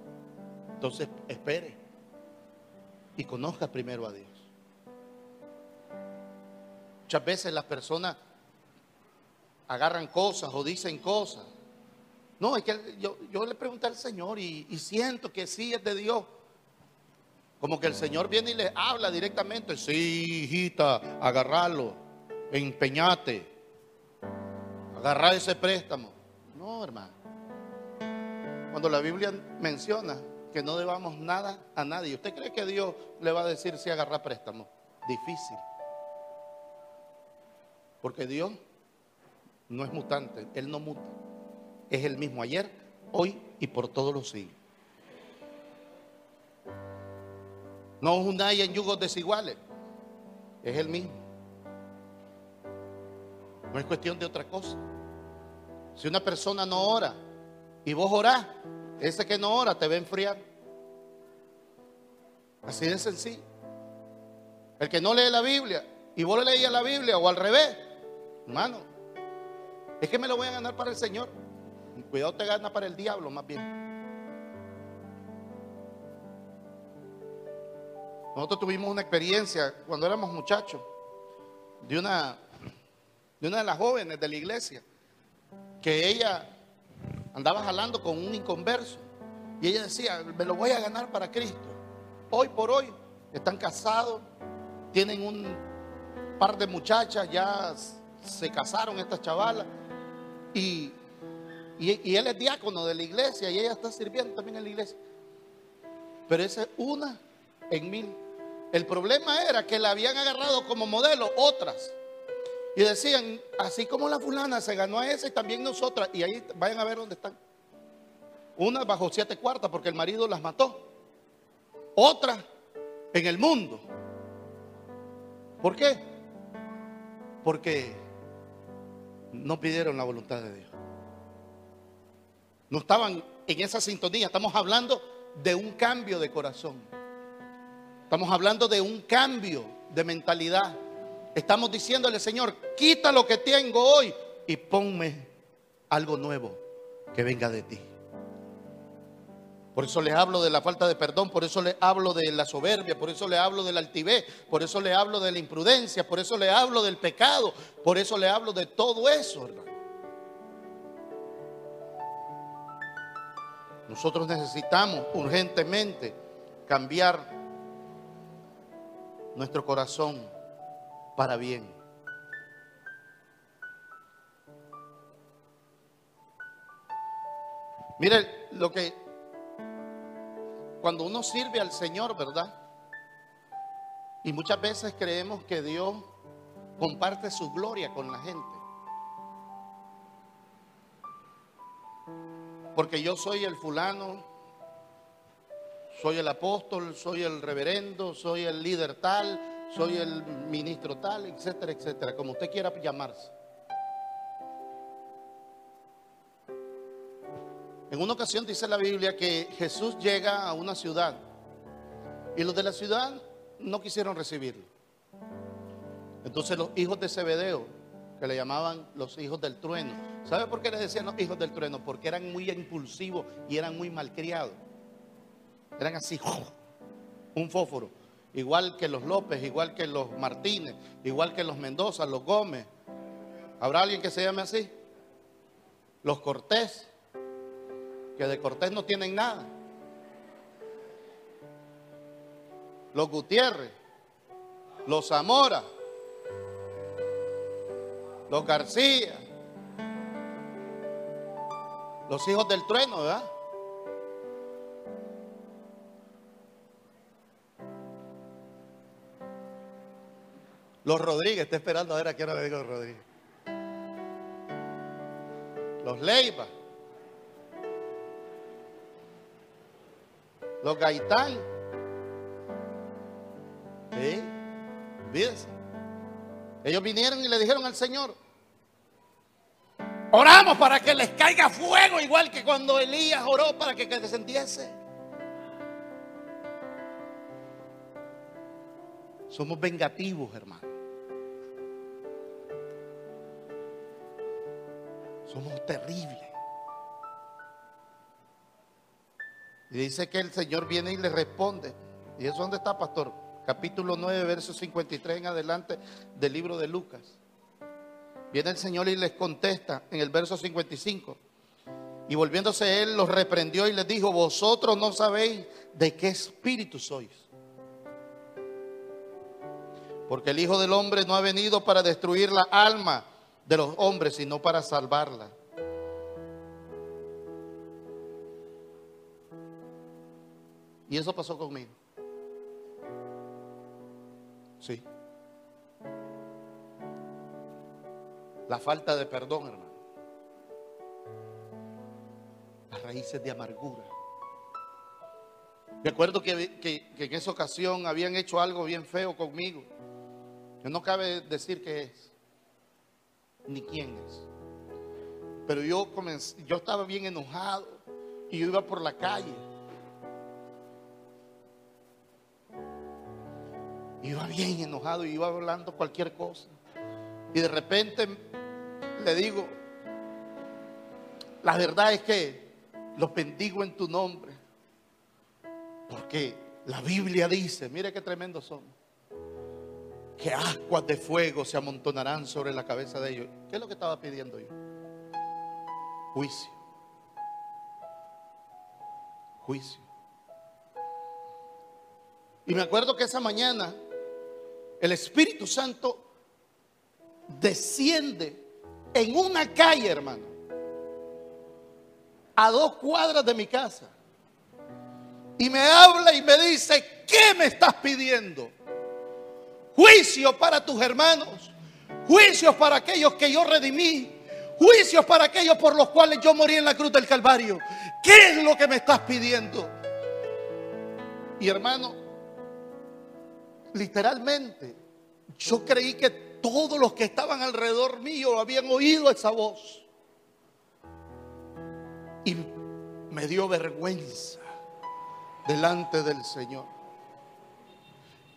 Entonces, espere y conozca primero a Dios. Muchas veces las personas agarran cosas o dicen cosas. No, es que yo, le pregunté al Señor y, y, siento que sí es de Dios. Como que el Señor viene y le habla directamente. Sí, hijita, agarrarlo, empeñate, agarrar ese préstamo. No, hermano. Cuando la Biblia menciona que no debamos nada a nadie. ¿Usted cree que Dios le va a decir si agarra préstamo? Difícil. Porque Dios no es mutante, Él no muta. Es el mismo ayer, hoy y por todos los siglos. No unáis en yugos desiguales. Es el mismo. No es cuestión de otra cosa. Si una persona no ora y vos orás, ese que no ora te va a enfriar. Así de sencillo. El que no lee la Biblia y vos le leías la Biblia o al revés, hermano, es que me lo voy a ganar para el Señor. Cuidado te gana para el diablo más bien. Nosotros tuvimos una experiencia cuando éramos muchachos de una, de una de las jóvenes de la iglesia que ella andaba jalando con un inconverso. Y ella decía, me lo voy a ganar para Cristo. Hoy por hoy están casados, tienen un par de muchachas, ya se casaron estas chavalas. Y, y, él es diácono de la iglesia y ella está sirviendo también en la iglesia. Pero esa es una en mil. El problema era que la habían agarrado como modelo otras. Y decían, así como la fulana se ganó a esa y también nosotras. Y ahí vayan a ver dónde están. Una bajo siete cuartas porque el marido las mató. Otra en el mundo. ¿Por qué? Porque no pidieron la voluntad de Dios. No estaban en esa sintonía. Estamos hablando de un cambio de corazón. Estamos hablando de un cambio de mentalidad. Estamos diciéndole, Señor, quita lo que tengo hoy y ponme algo nuevo que venga de ti. Por eso le hablo de la falta de perdón, por eso le hablo de la soberbia, por eso le hablo del altivez, por eso le hablo de la imprudencia, por eso le hablo del pecado, por eso le hablo de todo eso. Nosotros necesitamos urgentemente cambiar nuestro corazón para bien. Mire lo que cuando uno sirve al Señor, ¿verdad? Y muchas veces creemos que Dios comparte su gloria con la gente. Porque yo soy el fulano, soy el apóstol, soy el reverendo, soy el líder tal, soy el ministro tal, etcétera, etcétera, como usted quiera llamarse. En una ocasión dice la Biblia que Jesús llega a una ciudad y los de la ciudad no quisieron recibirlo. Entonces los hijos de Zebedeo, que le llamaban los hijos del trueno, ¿sabe por qué le decían los hijos del trueno? Porque eran muy impulsivos y eran muy malcriados. Eran así, [laughs] un fósforo. Igual que los López, igual que los Martínez, igual que los Mendoza, los Gómez. ¿Habrá alguien que se llame así? Los Cortés que de Cortés no tienen nada. Los Gutiérrez, los Zamora, los García, los hijos del trueno, ¿verdad? Los Rodríguez, está esperando a ver a qué hora le digo Rodríguez. Los Leiva. los Gaitán. ¿Sí? Fíjense. Ellos vinieron y le dijeron al Señor, oramos para que les caiga fuego, igual que cuando Elías oró para que descendiese. Somos vengativos, hermano. Somos terribles. Y dice que el Señor viene y le responde. ¿Y eso dónde está, pastor? Capítulo 9, verso 53 en adelante del libro de Lucas. Viene el Señor y les contesta en el verso 55. Y volviéndose él, los reprendió y les dijo, vosotros no sabéis de qué espíritu sois. Porque el Hijo del Hombre no ha venido para destruir la alma de los hombres, sino para salvarla. Y eso pasó conmigo. Sí. La falta de perdón, hermano. Las raíces de amargura. Me acuerdo que, que, en esa ocasión habían hecho algo bien feo conmigo. Que no cabe decir qué es, ni quién es. Pero yo, comencé, yo estaba bien enojado y yo iba por la calle. Iba bien enojado y iba hablando cualquier cosa. Y de repente le digo, la verdad es que los bendigo en tu nombre. Porque la Biblia dice, mire qué tremendos son, que aguas de fuego se amontonarán sobre la cabeza de ellos. ¿Qué es lo que estaba pidiendo yo? Juicio. Juicio. Y me acuerdo que esa mañana el Espíritu Santo desciende en una calle, hermano, a dos cuadras de mi casa. Y me habla y me dice, ¿qué me estás pidiendo? Juicio para tus hermanos, juicios para aquellos que yo redimí, juicios para aquellos por los cuales yo morí en la cruz del Calvario. ¿Qué es lo que me estás pidiendo? Y hermano, literalmente, yo creí que todos los que estaban alrededor mío habían oído esa voz. Y me dio vergüenza delante del Señor.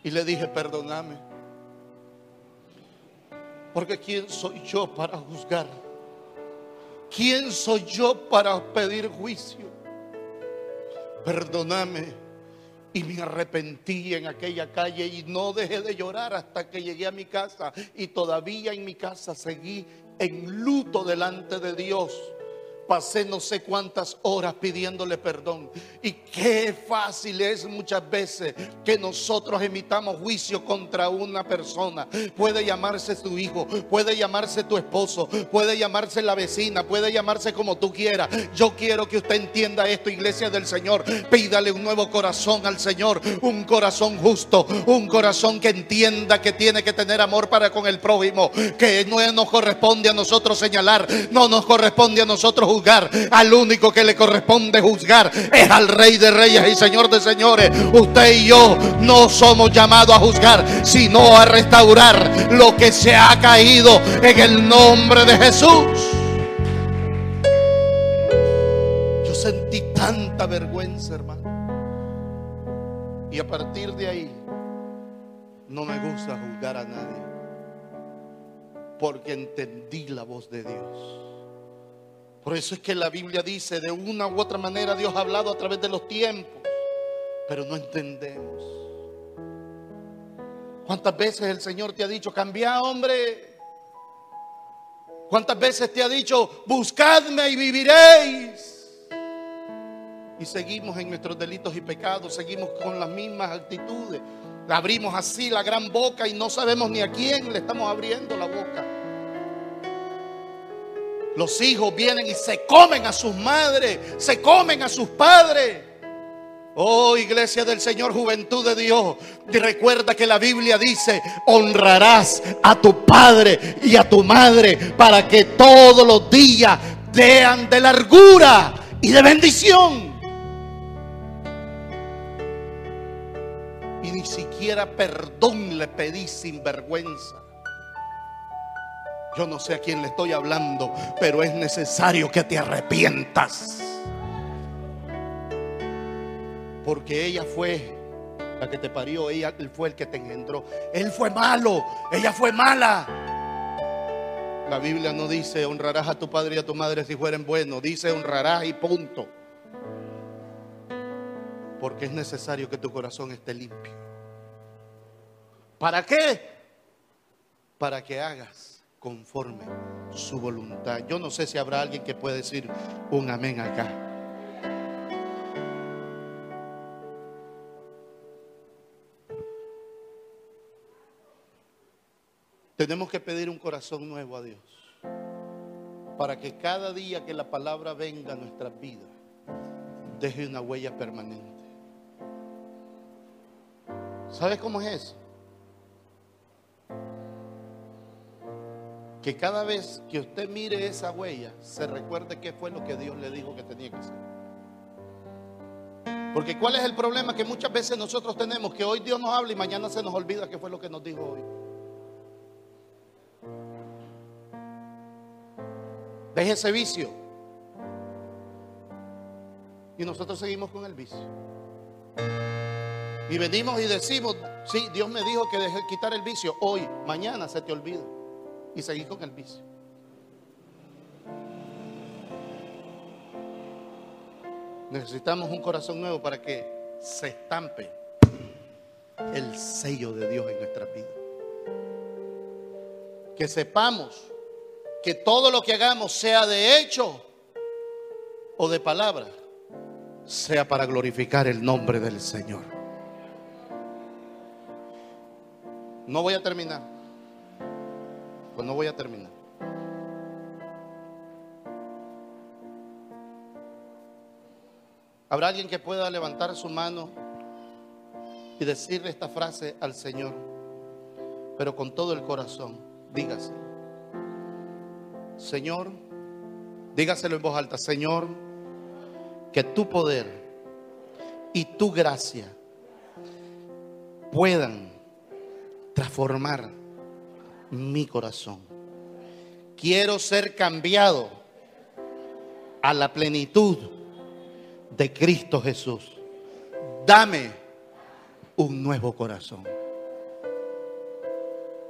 Y le dije, perdóname. Porque ¿quién soy yo para juzgar ¿quién soy yo para pedir juicio? Perdóname. Y me arrepentí en aquella calle y no dejé de llorar hasta que llegué a mi casa. Y todavía en mi casa seguí en luto delante de Dios pasé no sé cuántas horas pidiéndole perdón. Y qué fácil es muchas veces que nosotros emitamos juicio contra una persona. Puede llamarse tu hijo, puede llamarse tu esposo, puede llamarse la vecina, puede llamarse como tú quieras. Yo quiero que usted entienda esto, iglesia del Señor. Pídale un nuevo corazón al Señor, un corazón justo, un corazón que entienda que tiene que tener amor para con el prójimo, que no nos corresponde a nosotros señalar, no nos corresponde a nosotros al único que le corresponde juzgar es al Rey de Reyes y Señor de Señores. Usted y yo no somos llamados a juzgar, sino a restaurar lo que se ha caído en el nombre de Jesús. Yo sentí tanta vergüenza, hermano. Y a partir de ahí, no me gusta juzgar a nadie. Porque entendí la voz de Dios. Por eso es que la Biblia dice, de una u otra manera Dios ha hablado a través de los tiempos, pero no entendemos. ¿Cuántas veces el Señor te ha dicho, cambia hombre? ¿Cuántas veces te ha dicho, buscadme y viviréis? Y seguimos en nuestros delitos y pecados, seguimos con las mismas actitudes. Abrimos así la gran boca y no sabemos ni a quién le estamos abriendo la boca. Los hijos vienen y se comen a sus madres, se comen a sus padres. Oh iglesia del Señor, juventud de Dios, y recuerda que la Biblia dice, honrarás a tu padre y a tu madre para que todos los días sean de largura y de bendición. Y ni siquiera perdón le pedí sin vergüenza. Yo no sé a quién le estoy hablando, pero es necesario que te arrepientas. Porque ella fue la que te parió, ella fue el que te engendró. Él fue malo, ella fue mala. La Biblia no dice honrarás a tu padre y a tu madre si fueren buenos, dice honrarás y punto. Porque es necesario que tu corazón esté limpio. ¿Para qué? Para que hagas conforme su voluntad. Yo no sé si habrá alguien que pueda decir un amén acá. Tenemos que pedir un corazón nuevo a Dios para que cada día que la palabra venga a nuestras vidas deje una huella permanente. ¿Sabes cómo es eso? Que cada vez que usted mire esa huella, se recuerde qué fue lo que Dios le dijo que tenía que hacer. Porque cuál es el problema que muchas veces nosotros tenemos, que hoy Dios nos habla y mañana se nos olvida qué fue lo que nos dijo hoy. Deje ese vicio. Y nosotros seguimos con el vicio. Y venimos y decimos, sí, Dios me dijo que deje quitar el vicio. Hoy, mañana se te olvida y seguir con el vicio. Necesitamos un corazón nuevo para que se estampe el sello de Dios en nuestra vida. Que sepamos que todo lo que hagamos, sea de hecho o de palabra, sea para glorificar el nombre del Señor. No voy a terminar. Pues no voy a terminar. ¿Habrá alguien que pueda levantar su mano y decirle esta frase al Señor? Pero con todo el corazón, dígase. Señor, dígaselo en voz alta, Señor, que tu poder y tu gracia puedan transformar mi corazón. Quiero ser cambiado a la plenitud de Cristo Jesús. Dame un nuevo corazón.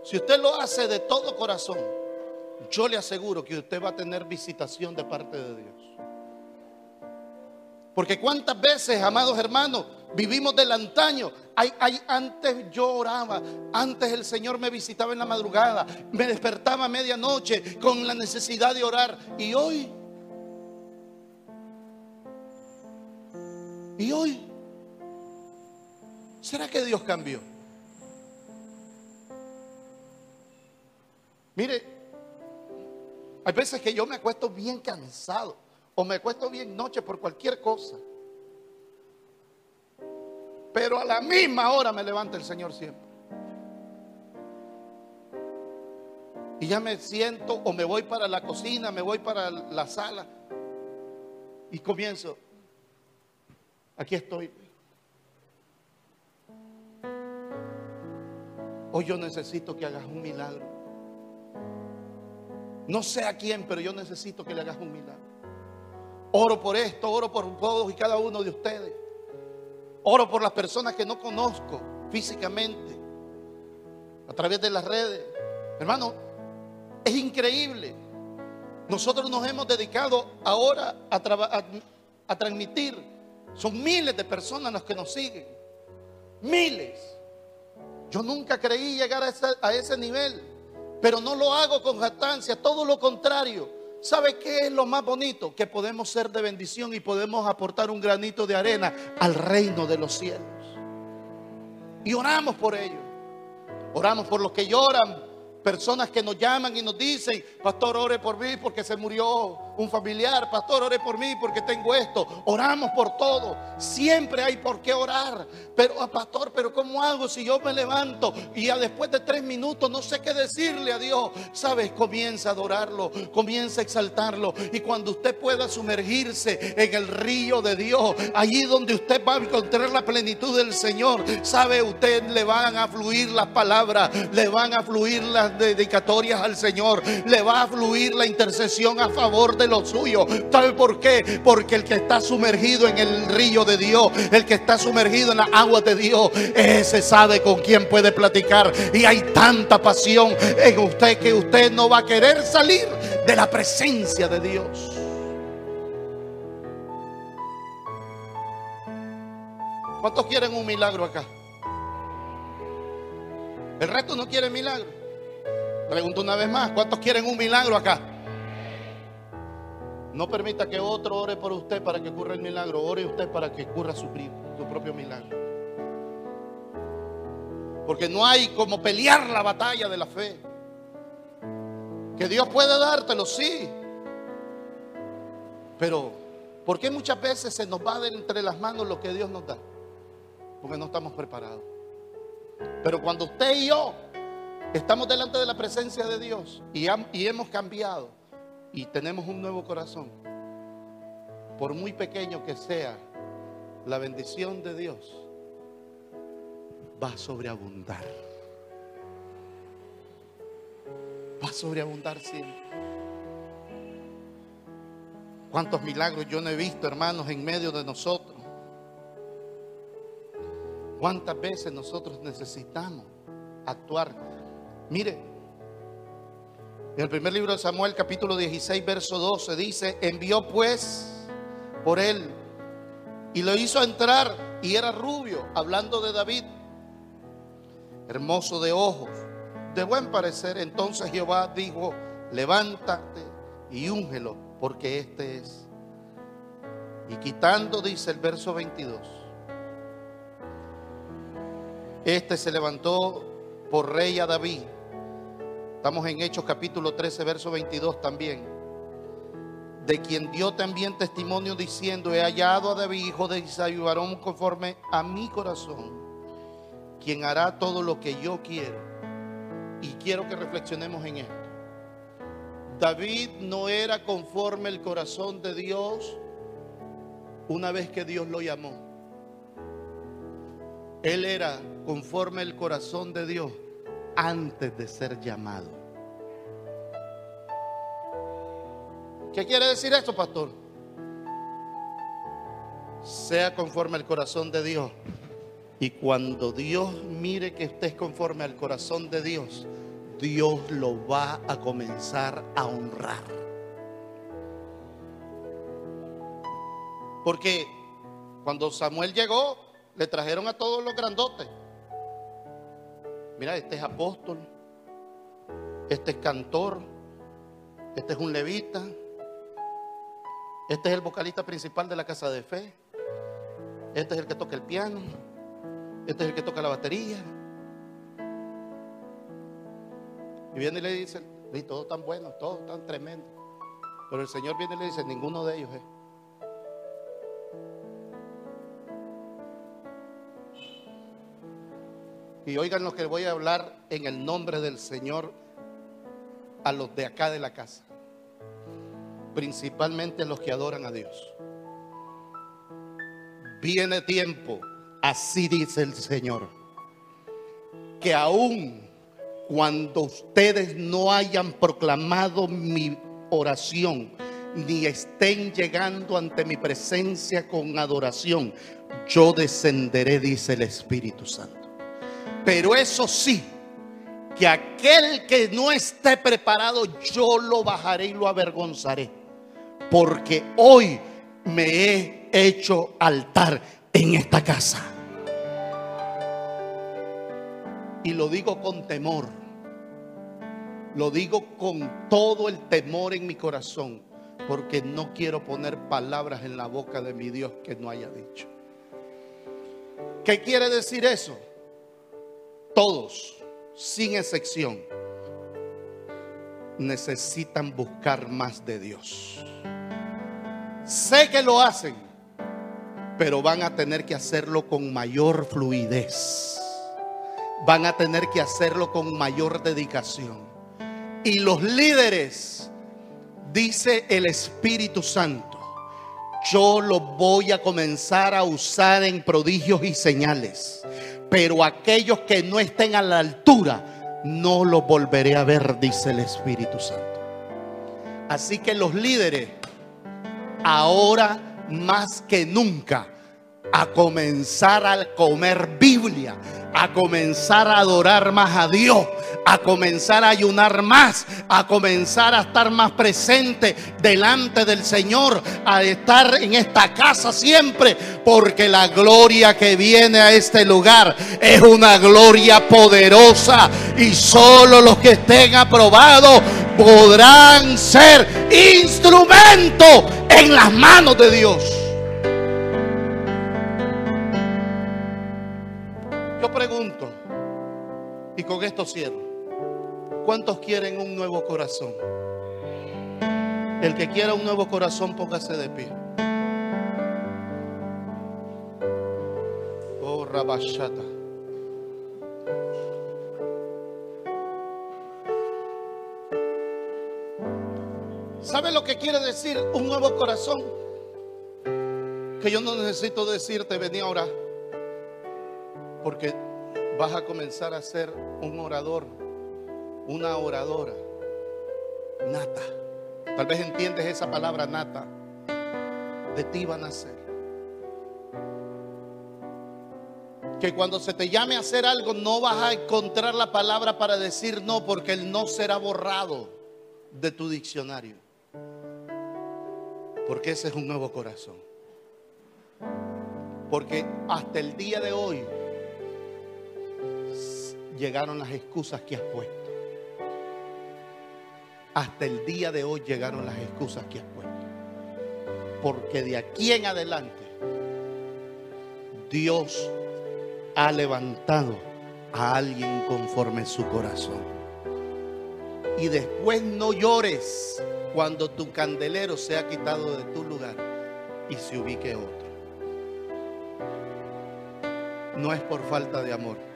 Si usted lo hace de todo corazón, yo le aseguro que usted va a tener visitación de parte de Dios. Porque cuántas veces, amados hermanos, vivimos del antaño. Antes yo oraba, antes el Señor me visitaba en la madrugada, me despertaba a medianoche con la necesidad de orar. Y hoy, y hoy, ¿será que Dios cambió? Mire, hay veces que yo me acuesto bien cansado o me acuesto bien noche por cualquier cosa. Pero a la misma hora me levanta el Señor siempre. Y ya me siento o me voy para la cocina, me voy para la sala y comienzo. Aquí estoy. Hoy yo necesito que hagas un milagro. No sé a quién, pero yo necesito que le hagas un milagro. Oro por esto, oro por todos y cada uno de ustedes. Oro por las personas que no conozco físicamente, a través de las redes. Hermano, es increíble. Nosotros nos hemos dedicado ahora a, transmitir. Son miles de personas las que nos siguen. Miles. Yo nunca creí llegar a ese, a ese nivel, pero no lo hago con jactancia, todo lo contrario. ¿Sabe qué es lo más bonito? Que podemos ser de bendición y podemos aportar un granito de arena al reino de los cielos. Y oramos por ello. Oramos por los que lloran, Personas que nos llaman y nos dicen, pastor, ore por mí porque se murió un familiar, pastor, ore por mí porque tengo esto. Oramos por todo. Siempre hay por qué orar. Pero, ah, pastor, pero ¿cómo hago si yo me levanto y después de tres minutos no sé qué decirle a Dios? Sabes, comienza a adorarlo, comienza a exaltarlo. Y cuando usted pueda sumergirse en el río de Dios, allí donde usted va a encontrar la plenitud del Señor, sabe, usted le van a fluir las palabras, le van a fluir las dedicatorias al Señor, le va a fluir la intercesión a favor de lo suyo. ¿Sabe por qué? Porque el que está sumergido en el río de Dios, el que está sumergido en las aguas de Dios, ese sabe con quién puede platicar. Y hay tanta pasión en usted que usted no va a querer salir de la presencia de Dios. ¿Cuántos quieren un milagro acá? El resto no quiere milagro. Pregunto una vez más, ¿cuántos quieren un milagro acá? No permita que otro ore por usted para que ocurra el milagro. Ore usted para que ocurra su, su propio milagro. Porque no hay como pelear la batalla de la fe. Que Dios puede dártelo, sí. Pero, ¿por qué muchas veces se nos va de entre las manos lo que Dios nos da? Porque no estamos preparados. Pero cuando usted y yo Estamos delante de la presencia de Dios y, hemos cambiado y tenemos un nuevo corazón. Por muy pequeño que sea, la bendición de Dios va a sobreabundar. Va a sobreabundar siempre. ¿Cuántos milagros yo no he visto, hermanos, en medio de nosotros? ¿Cuántas veces nosotros necesitamos actuar Mire, en el primer libro de Samuel, capítulo 16, verso 12, dice, envió pues por él y lo hizo entrar y era rubio, hablando de David, hermoso de ojos, de buen parecer. Entonces Jehová dijo, levántate y úngelo, porque este es. Y quitando, dice el verso 22, este se levantó por rey a David Estamos en Hechos capítulo 13, verso 22 también. De quien dio también testimonio diciendo, he hallado a David, hijo de Isaí, varón conforme a mi corazón, quien hará todo lo que yo quiero. Y quiero que reflexionemos en esto. David no era conforme el corazón de Dios una vez que Dios lo llamó. Él era conforme el corazón de Dios antes de ser llamado. ¿Qué quiere decir esto, pastor? Sea conforme al corazón de Dios. Y cuando Dios mire que usted es conforme al corazón de Dios, Dios lo va a comenzar a honrar. Porque cuando Samuel llegó, le trajeron a todos los grandotes. Mira, este es apóstol, este es cantor, este es un levita, este es el vocalista principal de la casa de fe, este es el que toca el piano, este es el que toca la batería. Y viene y le dice, y todos tan buenos, todos tan tremendos. Pero el Señor viene y le dice, ninguno de ellos es. Y oigan lo que voy a hablar en el nombre del Señor a los de acá de la casa. Principalmente los que adoran a Dios. Viene tiempo, así dice el Señor, que aún cuando ustedes no hayan proclamado mi oración, ni estén llegando ante mi presencia con adoración, yo descenderé, dice el Espíritu Santo. Pero eso sí, que aquel que no esté preparado, yo lo bajaré y lo avergonzaré. Porque hoy me he hecho altar en esta casa. Y lo digo con temor. Lo digo con todo el temor en mi corazón. Porque no quiero poner palabras en la boca de mi Dios que no haya dicho. ¿Qué quiere decir eso? Todos, sin excepción, necesitan buscar más de Dios. Sé que lo hacen, pero van a tener que hacerlo con mayor fluidez. Van a tener que hacerlo con mayor dedicación. Y los líderes, dice el Espíritu Santo, yo lo voy a comenzar a usar en prodigios y señales pero aquellos que no estén a la altura, no los volveré a ver, dice el Espíritu Santo. Así que los líderes, ahora más que nunca, a comenzar a comer Biblia, a comenzar a adorar más a Dios, a comenzar a ayunar más, a comenzar a estar más presente delante del Señor, a estar en esta casa siempre, porque la gloria que viene a este lugar es una gloria poderosa y solo los que estén aprobados podrán ser instrumento en las manos de Dios. Pregunto, y con esto cierro, ¿cuántos quieren un nuevo corazón? El que quiera un nuevo corazón, póngase de pie. Oh, Rabashata. ¿Sabe lo que quiere decir un nuevo corazón? Que yo no necesito decirte, vení ahora porque vas a comenzar a ser un orador, una oradora, nata. Tal vez entiendes esa palabra nata. De ti van a ser. Que cuando se te llame a hacer algo no vas a encontrar la palabra para decir no, porque el no será borrado de tu diccionario. Porque ese es un nuevo corazón. Porque hasta el día de hoy llegaron las excusas que has puesto. Hasta el día de hoy llegaron las excusas que has puesto. Porque de aquí en adelante Dios ha levantado a alguien conforme su corazón. Y después no llores cuando tu candelero sea quitado de tu lugar y se ubique otro. No es por falta de amor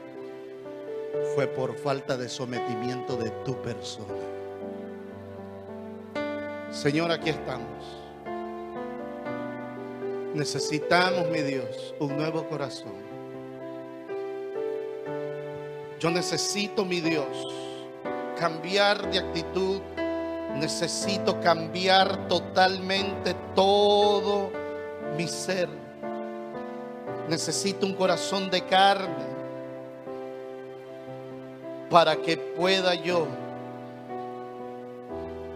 fue por falta de sometimiento de tu persona. Señor, aquí estamos. Necesitamos, mi Dios, un nuevo corazón. Yo necesito, mi Dios, cambiar de actitud. Necesito cambiar totalmente todo mi ser. Necesito un corazón de carne para que pueda yo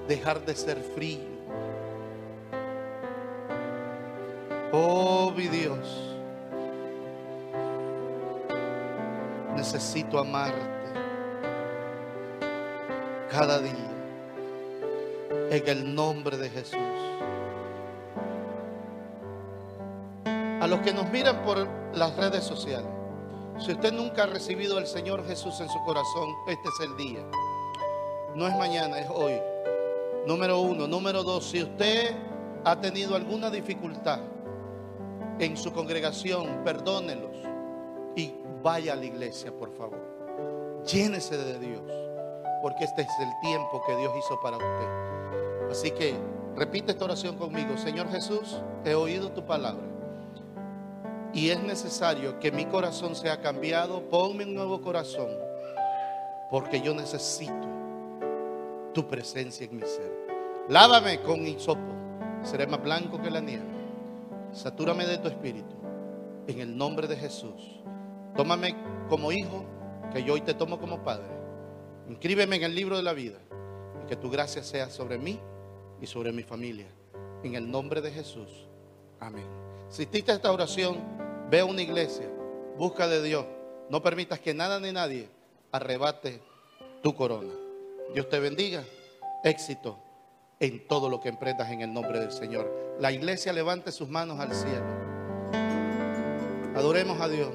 dejar de ser frío. Oh, mi Dios, necesito amarte cada día en el nombre de Jesús. A los que nos miran por las redes sociales, si usted nunca ha recibido al Señor Jesús en su corazón, este es el día. No es mañana, es hoy. Número uno. Número dos, si usted ha tenido alguna dificultad en su congregación, perdónelos y vaya a la iglesia, por favor. Llénese de Dios, porque este es el tiempo que Dios hizo para usted. Así que repite esta oración conmigo. Señor Jesús, he oído tu palabra. Y es necesario que mi corazón sea cambiado. Ponme un nuevo corazón, porque yo necesito tu presencia en mi ser. Lávame con hisopo, seré más blanco que la nieve. Satúrame de tu espíritu, en el nombre de Jesús. Tómame como hijo, que yo hoy te tomo como padre. Inscríbeme en el libro de la vida y que tu gracia sea sobre mí y sobre mi familia. En el nombre de Jesús. Amén. Si hiciste esta oración, ve a una iglesia, busca de Dios. No permitas que nada ni nadie arrebate tu corona. Dios te bendiga. Éxito en todo lo que emprendas en el nombre del Señor. La iglesia levante sus manos al cielo. Adoremos a Dios.